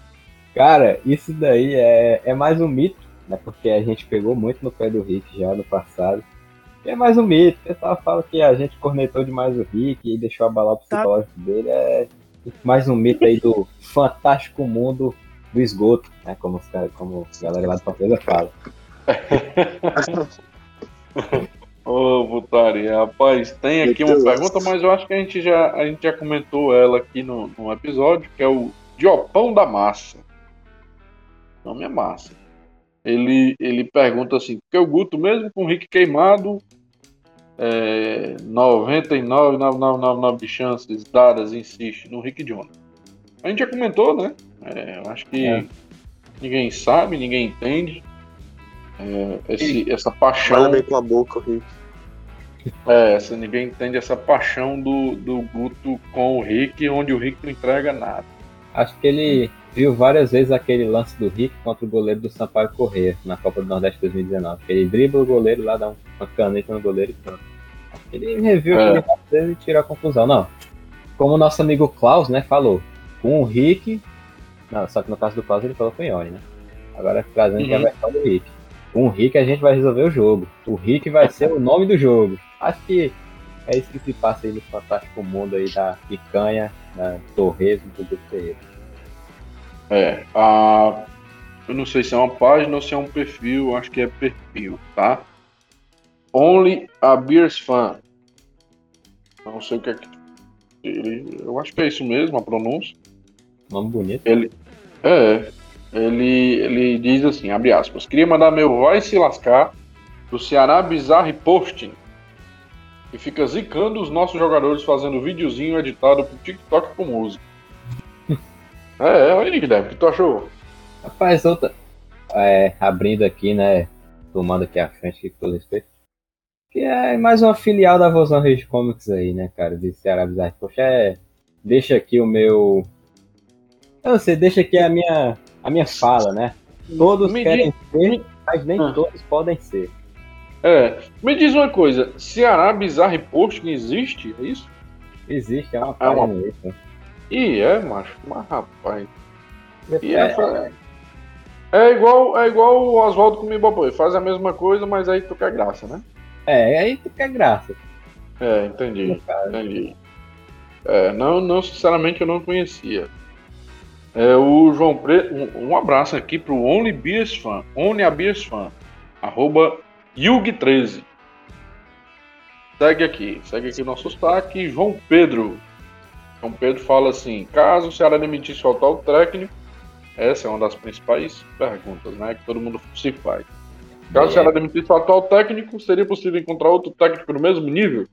Cara, isso daí é, é mais um mito, né? Porque a gente pegou muito no pé do Rick já no passado. é mais um mito. O pessoal fala que a gente cornetou demais o Rick e deixou abalar o tá. psicológico tá. dele. É mais um mito aí do fantástico mundo do esgoto, né? Como, como a galera lá do Fortaleza fala. Ô, oh, Butaria, rapaz, tem aqui uma pergunta, mas eu acho que a gente já, a gente já comentou ela aqui no, no episódio, que é o Diopão da Massa. Não me é massa. Ele, ele pergunta assim, porque o Guto, mesmo com o Rick queimado, é, 99,999 chances dadas, insiste, no Rick Jones. A gente já comentou, né? É, eu acho que é. ninguém sabe, ninguém entende. É, esse, essa paixão. bem com a boca, Rick. É, essa, ninguém entende essa paixão do, do Guto com o Rick, onde o Rick não entrega nada. Acho que ele viu várias vezes aquele lance do Rick contra o goleiro do Sampaio Correia na Copa do Nordeste 2019. Ele dribla o goleiro lá, dá uma caneta no goleiro e pronto. Ele reviu é. aquele lance e tirou a conclusão. Não. Como o nosso amigo Klaus, né, falou, com o Rick. Não, só que no caso do Klaus ele falou com o Ione, né? Agora trazendo uhum. a versão do Rick. Com o Rick a gente vai resolver o jogo. O Rick vai ser o nome do jogo. Acho que É isso que se passa aí no fantástico mundo aí da picanha, da torresmo do Grupo É, a... eu não sei se é uma página ou se é um perfil, acho que é perfil, tá? Only a Beers Fan. Não sei o que é que ele, eu acho que é isso mesmo, a pronúncia. Nome bonito. Ele, é, ele, ele diz assim, abre aspas, queria mandar meu vai se lascar do Ceará Bizarre Posting, que fica zicando os nossos jogadores fazendo videozinho editado pro TikTok com música. é, olha aí, Guilherme, o que tu achou? Rapaz, outra. É, abrindo aqui, né? Tomando aqui a frente com todo respeito. Que é mais uma filial da Vozão Rage Comics aí, né, cara? De Ceará Bizarre. Poxa, é. Deixa aqui o meu. Não sei, deixa aqui a minha, a minha fala, né? Todos me querem ser, mas nem ah. todos podem ser. É. Me diz uma coisa, Ceará Bizarre Posting existe? É isso? Existe, é uma é uma... Ih, é, macho. Mas rapaz. E é, é, é igual, é igual o Oswaldo com o Miboboy. Faz a mesma coisa, mas aí tu quer graça, né? É, aí tu quer graça. É, entendi. Entendi. É, não, não, sinceramente eu não conhecia. É, o João Preto, um, um abraço aqui pro Only Beers Fan, Only a Beers Fan, arroba Yug13. Segue aqui, segue aqui nosso destaque. João Pedro. João Pedro fala assim: caso o Ceará demitisse o atual técnico, essa é uma das principais perguntas né, que todo mundo se faz. Caso o Ceará demitisse o atual técnico, seria possível encontrar outro técnico no mesmo nível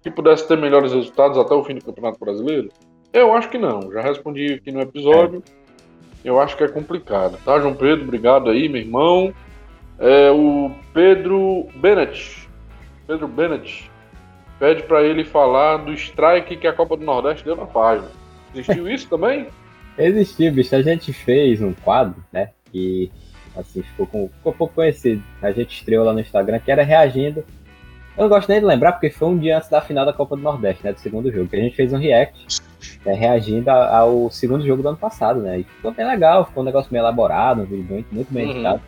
que pudesse ter melhores resultados até o fim do Campeonato Brasileiro? Eu acho que não. Já respondi aqui no episódio. É. Eu acho que é complicado, tá, João Pedro? Obrigado aí, meu irmão. É o Pedro Bennett. Pedro Bennett pede para ele falar do strike que a Copa do Nordeste deu na página. Existiu isso também? Existiu, bicho. A gente fez um quadro, né? Que assim ficou, com, ficou pouco conhecido. A gente estreou lá no Instagram que era reagindo. Eu não gosto nem de lembrar porque foi um dia antes da final da Copa do Nordeste, né? Do segundo jogo. Que a gente fez um react né, reagindo ao segundo jogo do ano passado, né? E ficou bem legal, ficou um negócio meio elaborado, um vídeo muito, muito bem uhum. editado.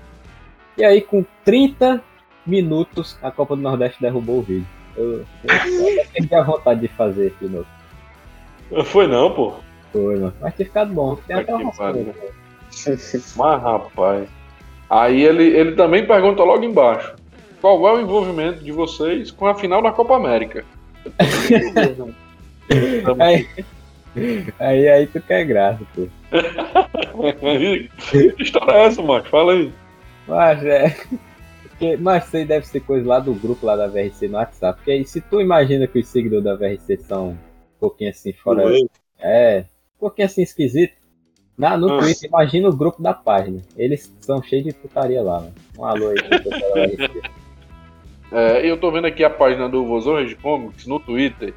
E aí, com 30 minutos, a Copa do Nordeste derrubou o vídeo. Eu, eu, eu a vontade de fazer aqui novo. Foi não, pô. Foi, mano. Mas tinha ficado bom. Tem até uma Mas, rapaz. Aí ele, ele também pergunta logo embaixo: qual é o envolvimento de vocês com a final da Copa América? aí, aí, aí tu quer graça, pô. que história é essa, mano? Fala aí. Mas é. mas isso aí deve ser coisa lá do grupo lá da VRC no WhatsApp. Porque aí, se tu imagina que os seguidores da VRC são um pouquinho assim fora. É, um pouquinho assim esquisito. Na, no Nossa. Twitter, imagina o grupo da página. Eles são cheios de putaria lá, mano. Um alô aí é, eu tô vendo aqui a página do Vozão de Comics no Twitter.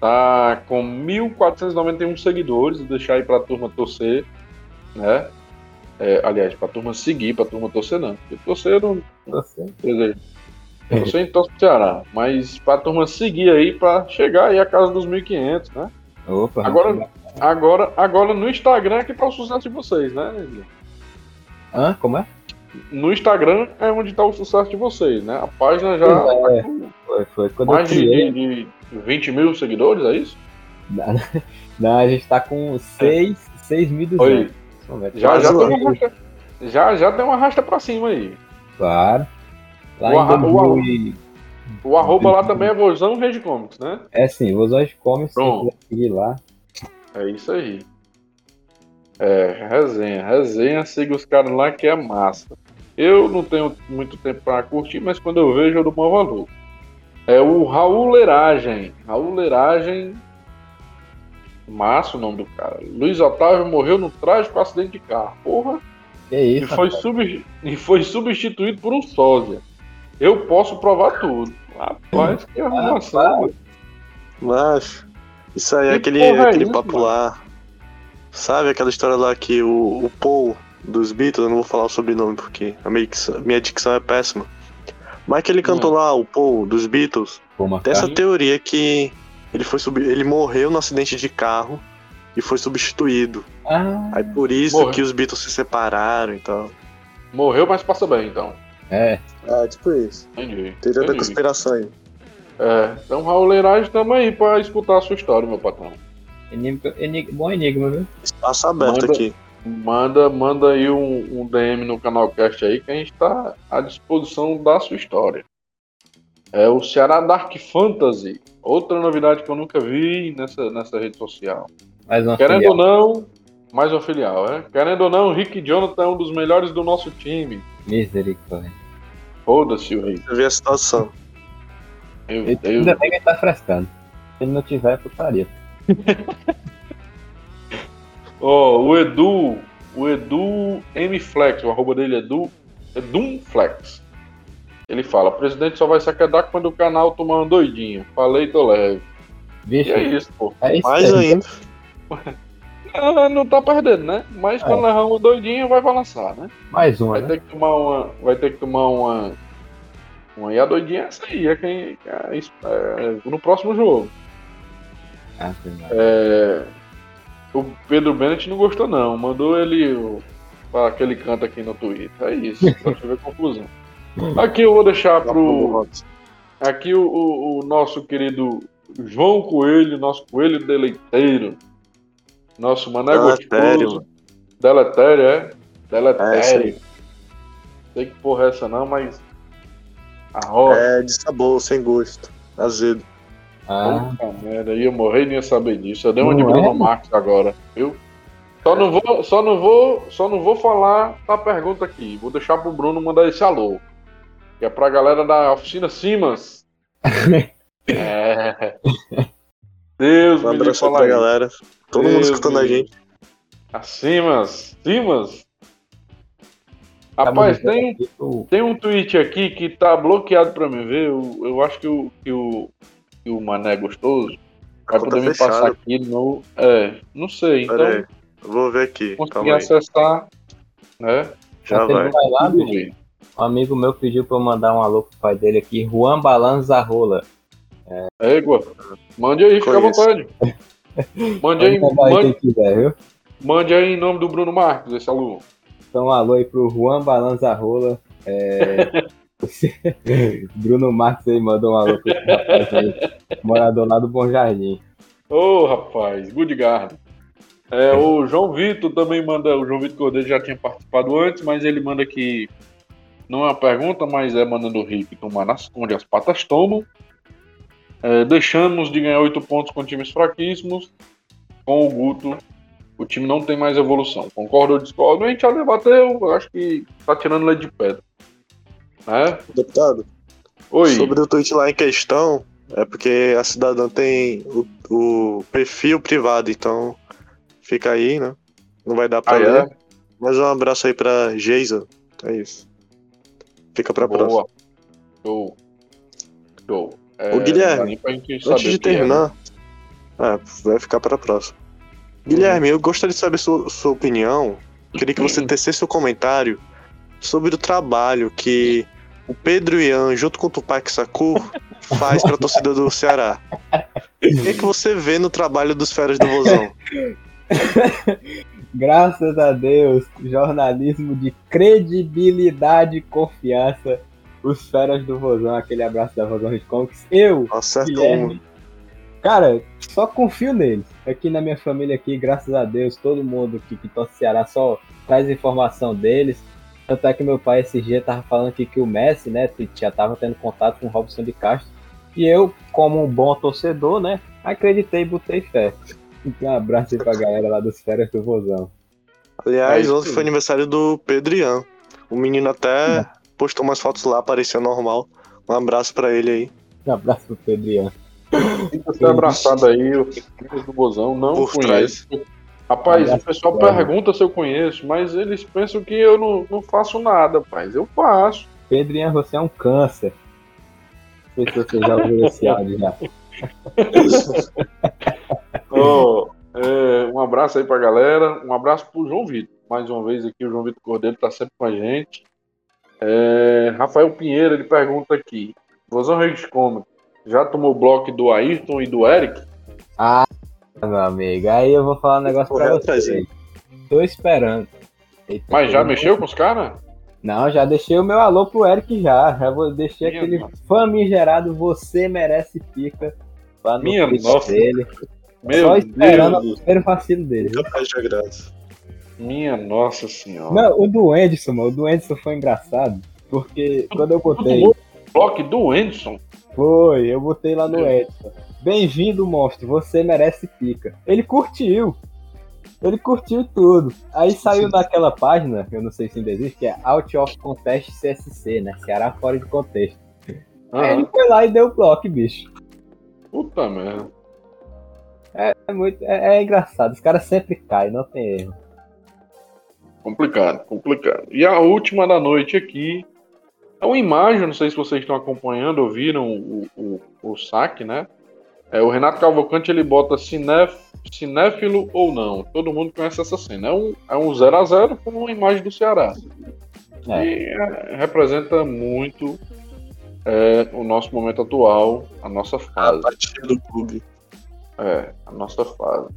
Tá com 1.491 seguidores. Vou deixar aí pra turma torcer, né? É, aliás, pra turma seguir, pra turma torcer não. Porque torcer eu não. Torcer. Torcer em torce pro Ceará. Mas pra turma seguir aí pra chegar aí a casa dos 1.500, né? Opa, agora, agora, agora no Instagram é que tá o sucesso de vocês, né? Hã? Como é? No Instagram é onde tá o sucesso de vocês, né? A página já. É, foi, foi. Quando mais de, de 20 mil seguidores, é isso? Não, a gente tá com 6.200. Já, já, tem uma racha, já, já tem uma rasta pra cima aí. Claro. Lá o, arra, o, e... o arroba lá também é Vozão Rede Comics, né? É sim, Vozão Rede Comics, seguir lá. É isso aí. É, resenha, resenha, siga os caras lá que é massa. Eu não tenho muito tempo para curtir, mas quando eu vejo eu dou bom valor. É o Raul Leragem. Raul Leragem Massa o nome do cara. Luiz Otávio morreu no trágico acidente de carro. Porra. Que isso, e foi, sub... e foi substituído por um sósia. Eu posso provar tudo. Rapaz, que arrumação. Mas, isso aí é aquele, é aquele isso, papo mano? lá. Sabe aquela história lá que o, o Paul dos Beatles, eu não vou falar o sobrenome porque a minha dicção, minha dicção é péssima. Mas que ele cantou hum. lá, o Paul dos Beatles, tem essa teoria que ele foi sub... ele morreu no acidente de carro e foi substituído. Ah, Aí por isso morreu. que os Beatles se separaram e tal. Morreu, mas passa bem, então. É. É, tipo isso. Entendi. Teoria da conspiração aí. É, então Rauleiragem, estamos aí para escutar a sua história, meu patrão. Enigma, enigma, bom enigma, viu? Espaço aberto Manda- aqui. Manda, manda aí um, um DM no canal Cast aí que a gente está à disposição da sua história. É o Ceará Dark Fantasy. Outra novidade que eu nunca vi nessa, nessa rede social. Mais uma Querendo filial. ou não, mais uma filial, é? Querendo ou não, o Rick Jonathan é um dos melhores do nosso time. Misericórdia. Foda-se o Rick. Você vê a situação. Meu Ele- Deus. Ainda bem que ele tá frescando. Se ele não tiver, é putaria. Ó, o Edu, o Edu M Flex, o arroba dele é Edu, Edumflex. Ele fala, presidente só vai se aquedar quando o canal tomar uma doidinha. Falei, tô leve. Bicho, E é isso, pô. é isso Mais aí. ainda. Ah, não tá perdendo, né? Mas quando levar uma doidinha, vai balançar, né? Mais uma, Vai né? ter que tomar uma. Vai ter que tomar uma. uma e a doidinha é essa aí, é quem. é isso- é no próximo jogo. Ah. É, o Pedro Bennett não gostou, não. Mandou ele o- para aquele canto aqui no Twitter. É isso, pra você ver confusão. Aqui eu vou deixar pro. Aqui o, o- o nosso querido João Coelho, nosso coelho deleiteiro. Nosso mané Deletério. gostoso. Deletério, é? É, Deletério. aí. Sei que porra é essa não, mas. A rocha. É de sabor, sem gosto. Azedo. Ah, Puta merda, ia morrer e nem ia saber disso. Eu dei uma de Não Bruno é? Marques agora, viu? Só não vou, só não vou, só não vou falar a pergunta aqui. Vou deixar pro Bruno mandar esse alô. Que é pra galera da oficina Simas. é. Deus Um me livre abraço pra isso. galera. Todo Deus mundo escutando me a gente. A Simas. Simas. tá Rapaz, tem, tem um tweet aqui que tá bloqueado pra mim ver. Eu, eu acho que o, que o, que o Mané é gostoso vai poder me fechada. passar aqui no. É, não sei. Então, Pera aí. Eu vou ver aqui. aí. acessar, né? Já vai. vai lá, bem. Um amigo meu pediu pra eu mandar um alô pro pai dele aqui, Juan Balanzarola. Égua, mande aí, fica à vontade. Mande aí, aí mande, quiser, viu? mande aí em nome do Bruno Marques, esse aluno. Então, um alô aí pro Juan Balanzarola. É... Bruno Marques aí mandou um alô rapaz aí, morador lá do Bom Jardim. Ô, rapaz, good guard. É, o João Vitor também manda, o João Vitor Cordeiro já tinha participado antes, mas ele manda aqui, não é uma pergunta, mas é mandando o Rick tomar nas, onde as patas tomam. É, deixamos de ganhar oito pontos com times fraquíssimos. Com o Guto, o time não tem mais evolução. Concordo ou discordo? A gente já debateu, eu acho que tá tirando leite de pedra. É? Deputado, Oi. sobre o tweet lá em questão, é porque a cidadã tem o, o perfil privado, então fica aí, né? Não vai dar pra Ah, ler. é? Mas um abraço aí pra Geisa. É isso. Fica pra próxima. Boa. Show. Show. É, Ô, Guilherme, Antes de o é, né? terminar, é, vai ficar pra próxima. Guilherme, eu gostaria de saber sua, sua opinião. Queria que você tecesse seu comentário sobre o trabalho que o Pedro Ian, junto com o Tupac Sakur, faz pra torcida do Ceará. O que, é que você vê no trabalho dos feras do Vozão? Graças a Deus, jornalismo de credibilidade e confiança. Os feras do Vozão, aquele abraço da Vozão Comics. Eu. Guilherme, cara, só confio neles. Aqui na minha família aqui, graças a Deus, todo mundo que, que torce Ceará só traz informação deles. Tanto é que meu pai esse dia tava falando aqui que o Messi, né, já tava tendo contato com o Robson de Castro. E eu, como um bom torcedor, né, acreditei e botei fé. Então, um abraço aí pra galera lá dos Feras do Vozão. Aliás, É ontem foi aniversário do Pedro Ian. O menino até postou umas fotos lá, parecia normal. Um abraço pra ele aí. Um abraço pro Pedriano. Fica abraçado aí, o Filhos do Bozão, não Por conheço. Rapaz, o pessoal pergunta se eu conheço, mas eles pensam que eu não, não faço nada, rapaz. Eu faço. Pedrinho, você é um câncer. Não sei se você já ouviu esse áudio já. Ó, é, um abraço aí pra galera. Um abraço pro João Vitor. Mais uma vez aqui, o João Vitor Cordeiro tá sempre com a gente. É, Rafael Pinheiro, ele pergunta aqui. Vozão Reis Comics, já tomou bloco do Ayrton e do Eric? Ah, meu amigo, aí eu vou falar um negócio pra você. Tô esperando. Eita, Mas já mexeu com os caras? Não, já deixei o meu alô pro Eric já. Já vou deixei Minha aquele nossa. famigerado Você Merece Pica lá no Minha nossa. dele. Meu Só esperando Deus, o primeiro vacilo dele. Capaz de graça. minha nossa senhora. Não, o do Edson, mano, o do Edson foi engraçado. Porque quando eu botei. Bloco do Anderson. Foi, eu botei lá no Edson. Bem-vindo, monstro, você merece pica. Ele curtiu. Ele curtiu tudo. Aí saiu naquela página, eu não sei se ainda existe, que é Out of Contest CSC, né? Ceará fora de contexto. Aí ele Ah, foi lá e deu bloco, bicho. puta merda. É, muito, é, é engraçado, os caras sempre caem, não tem erro. Complicado, complicado. E a última da noite aqui é uma imagem, não sei se vocês estão acompanhando, ouviram o, o, o saque, né? É, o Renato Cavalcante ele bota cinéf, cinéfilo ou não. Todo mundo conhece essa cena. É um, é um 0 a 0 com uma imagem do Ceará. É. E é, representa muito é, o nosso momento atual, a nossa A fase. partida do clube. É, a nossa fase.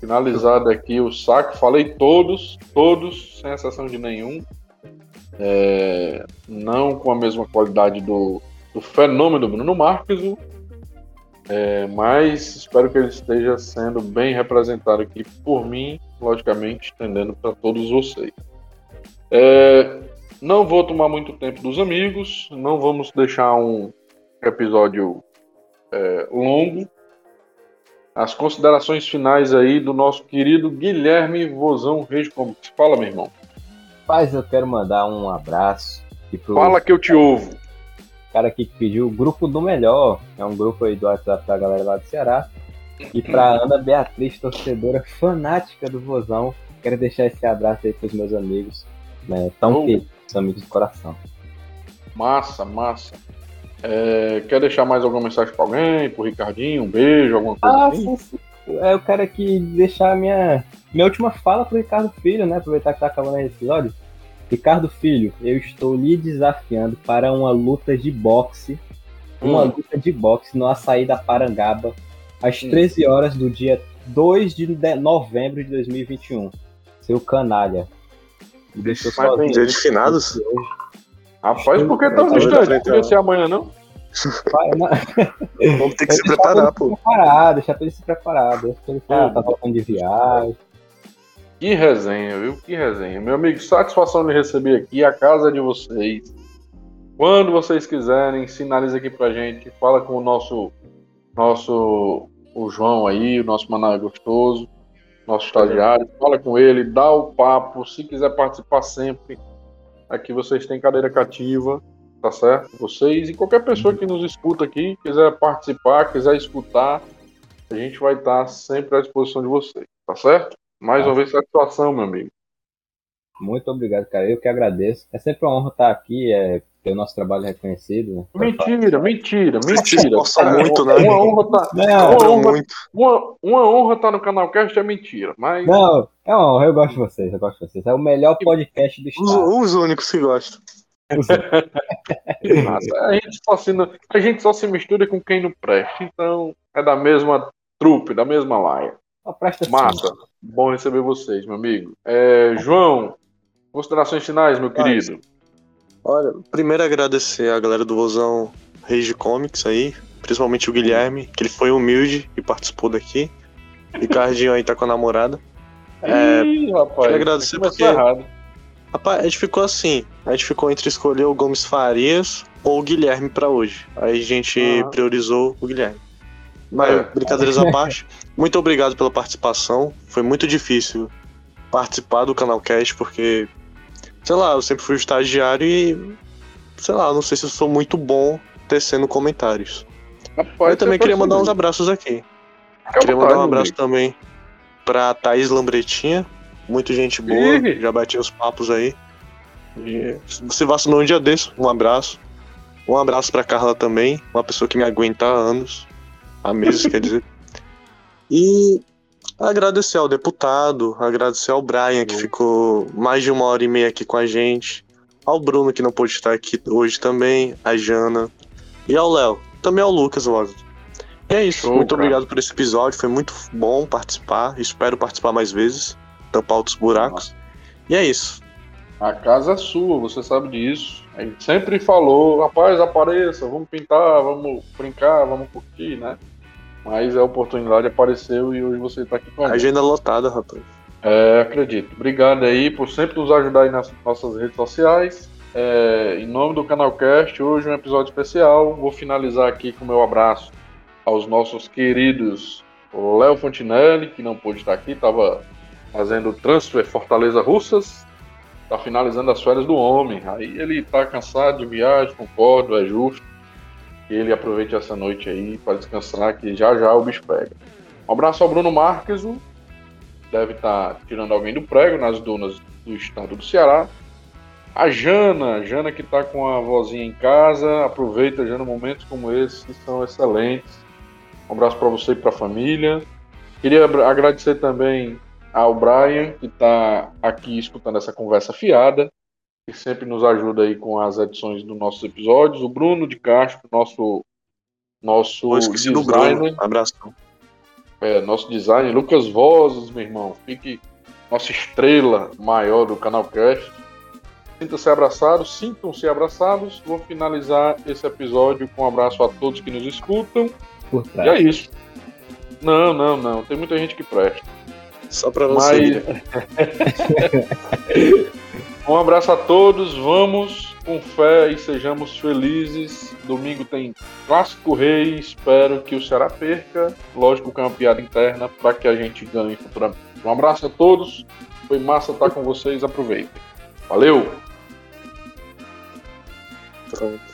Finalizado aqui o saque, falei todos, todos, sem exceção de nenhum. É, não com a mesma qualidade do, do fenômeno Bruno Marques, é, mas espero que ele esteja sendo bem representado aqui por mim, logicamente, estendendo para todos vocês. É, não vou tomar muito tempo dos amigos, não vamos deixar um episódio é, longo, as considerações finais aí do nosso querido Guilherme Vozão Reis Comics. Fala, meu irmão. Mas eu quero mandar um abraço Fala que eu te ouvo. Cara aqui que pediu o grupo do melhor, é um grupo aí do WhatsApp da galera lá do Ceará. E pra Ana Beatriz, torcedora fanática do Vozão, quero deixar esse abraço aí pros meus amigos, né, tão Oh. queridos, amigos do coração. Massa, massa. É, quer deixar mais alguma mensagem pra alguém? Pro Ricardinho? Um beijo, alguma coisa Ah, assim? sim, sim. Eu quero aqui deixar minha, minha última fala pro Ricardo Filho, né? Aproveitar que tá acabando esse episódio. Ricardo Filho, eu estou lhe desafiando para uma luta de boxe. Uma Hum. luta de boxe no açaí da Parangaba, às Hum. 13 horas do dia 2 de de- novembro de 2021. Seu canalha. Me deixou Mas sozinho. Dia de finados? Rapaz, por que tão distante? Podia ser amanhã, não? Não, Vamos ter que se preparar, pô. se preparar, deixar pra ele se preparar. Deixa ele tá, Hum. tá voltando de viagem. Que resenha, viu? Que resenha. Meu amigo, satisfação de receber aqui a casa de vocês. Quando vocês quiserem, sinaliza aqui pra gente. Fala com o nosso, nosso o João aí, o nosso Maná gostoso, nosso estagiário. Fala com ele, dá o papo. Se quiser participar sempre, aqui vocês têm cadeira cativa, tá certo? Vocês e qualquer pessoa que nos escuta aqui, quiser participar, quiser escutar, a gente vai estar sempre à disposição de vocês, tá certo? Mais uma vez, satisfação, meu amigo. Muito obrigado, cara. Eu que agradeço. É sempre uma honra estar aqui, é, ter o nosso trabalho reconhecido. Né? Mentira, mentira, mentira. Cara, muito, né? Uma honra tá, Não, uma honra, muito. uma, uma honra tá no canal Cast é mentira, mas não, é uma honra. Eu gosto de vocês, eu gosto de vocês. É o melhor podcast do Os, estado. os únicos que gostam. a, gente só se, a gente só se mistura com quem não presta. Então, é da mesma trupe, da mesma laia. Presta Massa. Bom receber vocês, meu amigo. É, João, considerações finais, meu querido. Olha, primeiro agradecer a galera do Vozão Rage Comics aí, principalmente o Guilherme, que ele foi humilde e participou daqui. Ricardinho aí tá com a namorada. É, Ih, rapaz. queria agradecer porque- errado. Rapaz, a gente ficou assim. A gente ficou entre escolher o Gomes Farias ou o Guilherme pra hoje. Aí a gente Aham. priorizou o Guilherme. Mas, É. brincadeiras à parte, muito obrigado pela participação. Foi muito difícil participar do Canal Cast, porque, sei lá, eu sempre fui estagiário e, sei lá, não sei se eu sou muito bom tecendo comentários. Rapaz, eu também queria mandar uns abraços aqui. À Queria mandar um abraço amigo. também pra Thaís Lambretinha. Muito gente boa. Ih. Já bati os papos aí. E você vacinou um dia desse. Um abraço. Um abraço pra Carla também. Uma pessoa que me aguenta há anos. Há meses, quer dizer. E agradecer ao deputado. Agradecer ao Brian, que Sim. ficou mais de uma hora e meia aqui com a gente. Ao Bruno, que não pôde estar aqui hoje também. A Jana. E ao Léo. Também ao Lucas, lógico. E é isso. Show, Muito cara. obrigado por esse episódio. Foi muito bom participar. Espero participar mais vezes. Tampar outros buracos. E é isso. A casa é sua, você sabe disso. A gente sempre falou, rapaz, apareça, vamos pintar, vamos brincar, vamos curtir, né? Mas a oportunidade apareceu e hoje você está aqui com a gente. Agenda lotada, rapaz. É, acredito. Obrigado aí por sempre nos ajudar aí nas nossas redes sociais. É, em nome do Canalcast, hoje um episódio especial. Vou finalizar aqui com o meu abraço aos nossos queridos Léo Fontinelli, que não pôde estar aqui, estava fazendo transfer Fortaleza Russas, está finalizando as férias do homem. Aí ele está cansado de viagem, concordo, é justo que ele aproveite essa noite aí para descansar, que já já o bicho pega. Um abraço ao Bruno Marques, deve estar tá tirando alguém do prego nas dunas do estado do Ceará. A Jana, Jana que está com a vozinha em casa, aproveita, Jana, momentos como esse que são excelentes. Um abraço para você e para a família. Queria agradecer também ao Brian, que está aqui escutando essa conversa fiada, que sempre nos ajuda aí com as edições dos nossos episódios. O Bruno de Castro, nosso, nosso designer. Abração. É, nosso designer, Lucas Vozes, meu irmão. Fique nossa estrela maior do canal Cast. Sinta-se abraçado, sintam-se abraçados. Vou finalizar esse episódio com um abraço a todos que nos escutam. E é isso. Não, não, não. Tem muita gente que presta. Só pra você. Mas... um abraço a todos. Vamos com fé e sejamos felizes. Domingo tem Clássico Rei. Espero que o Ceará perca. Lógico que é uma piada interna para que a gente ganhe futuramente. Um abraço a todos. Foi massa estar com vocês. Aproveitem. Valeu! Pronto.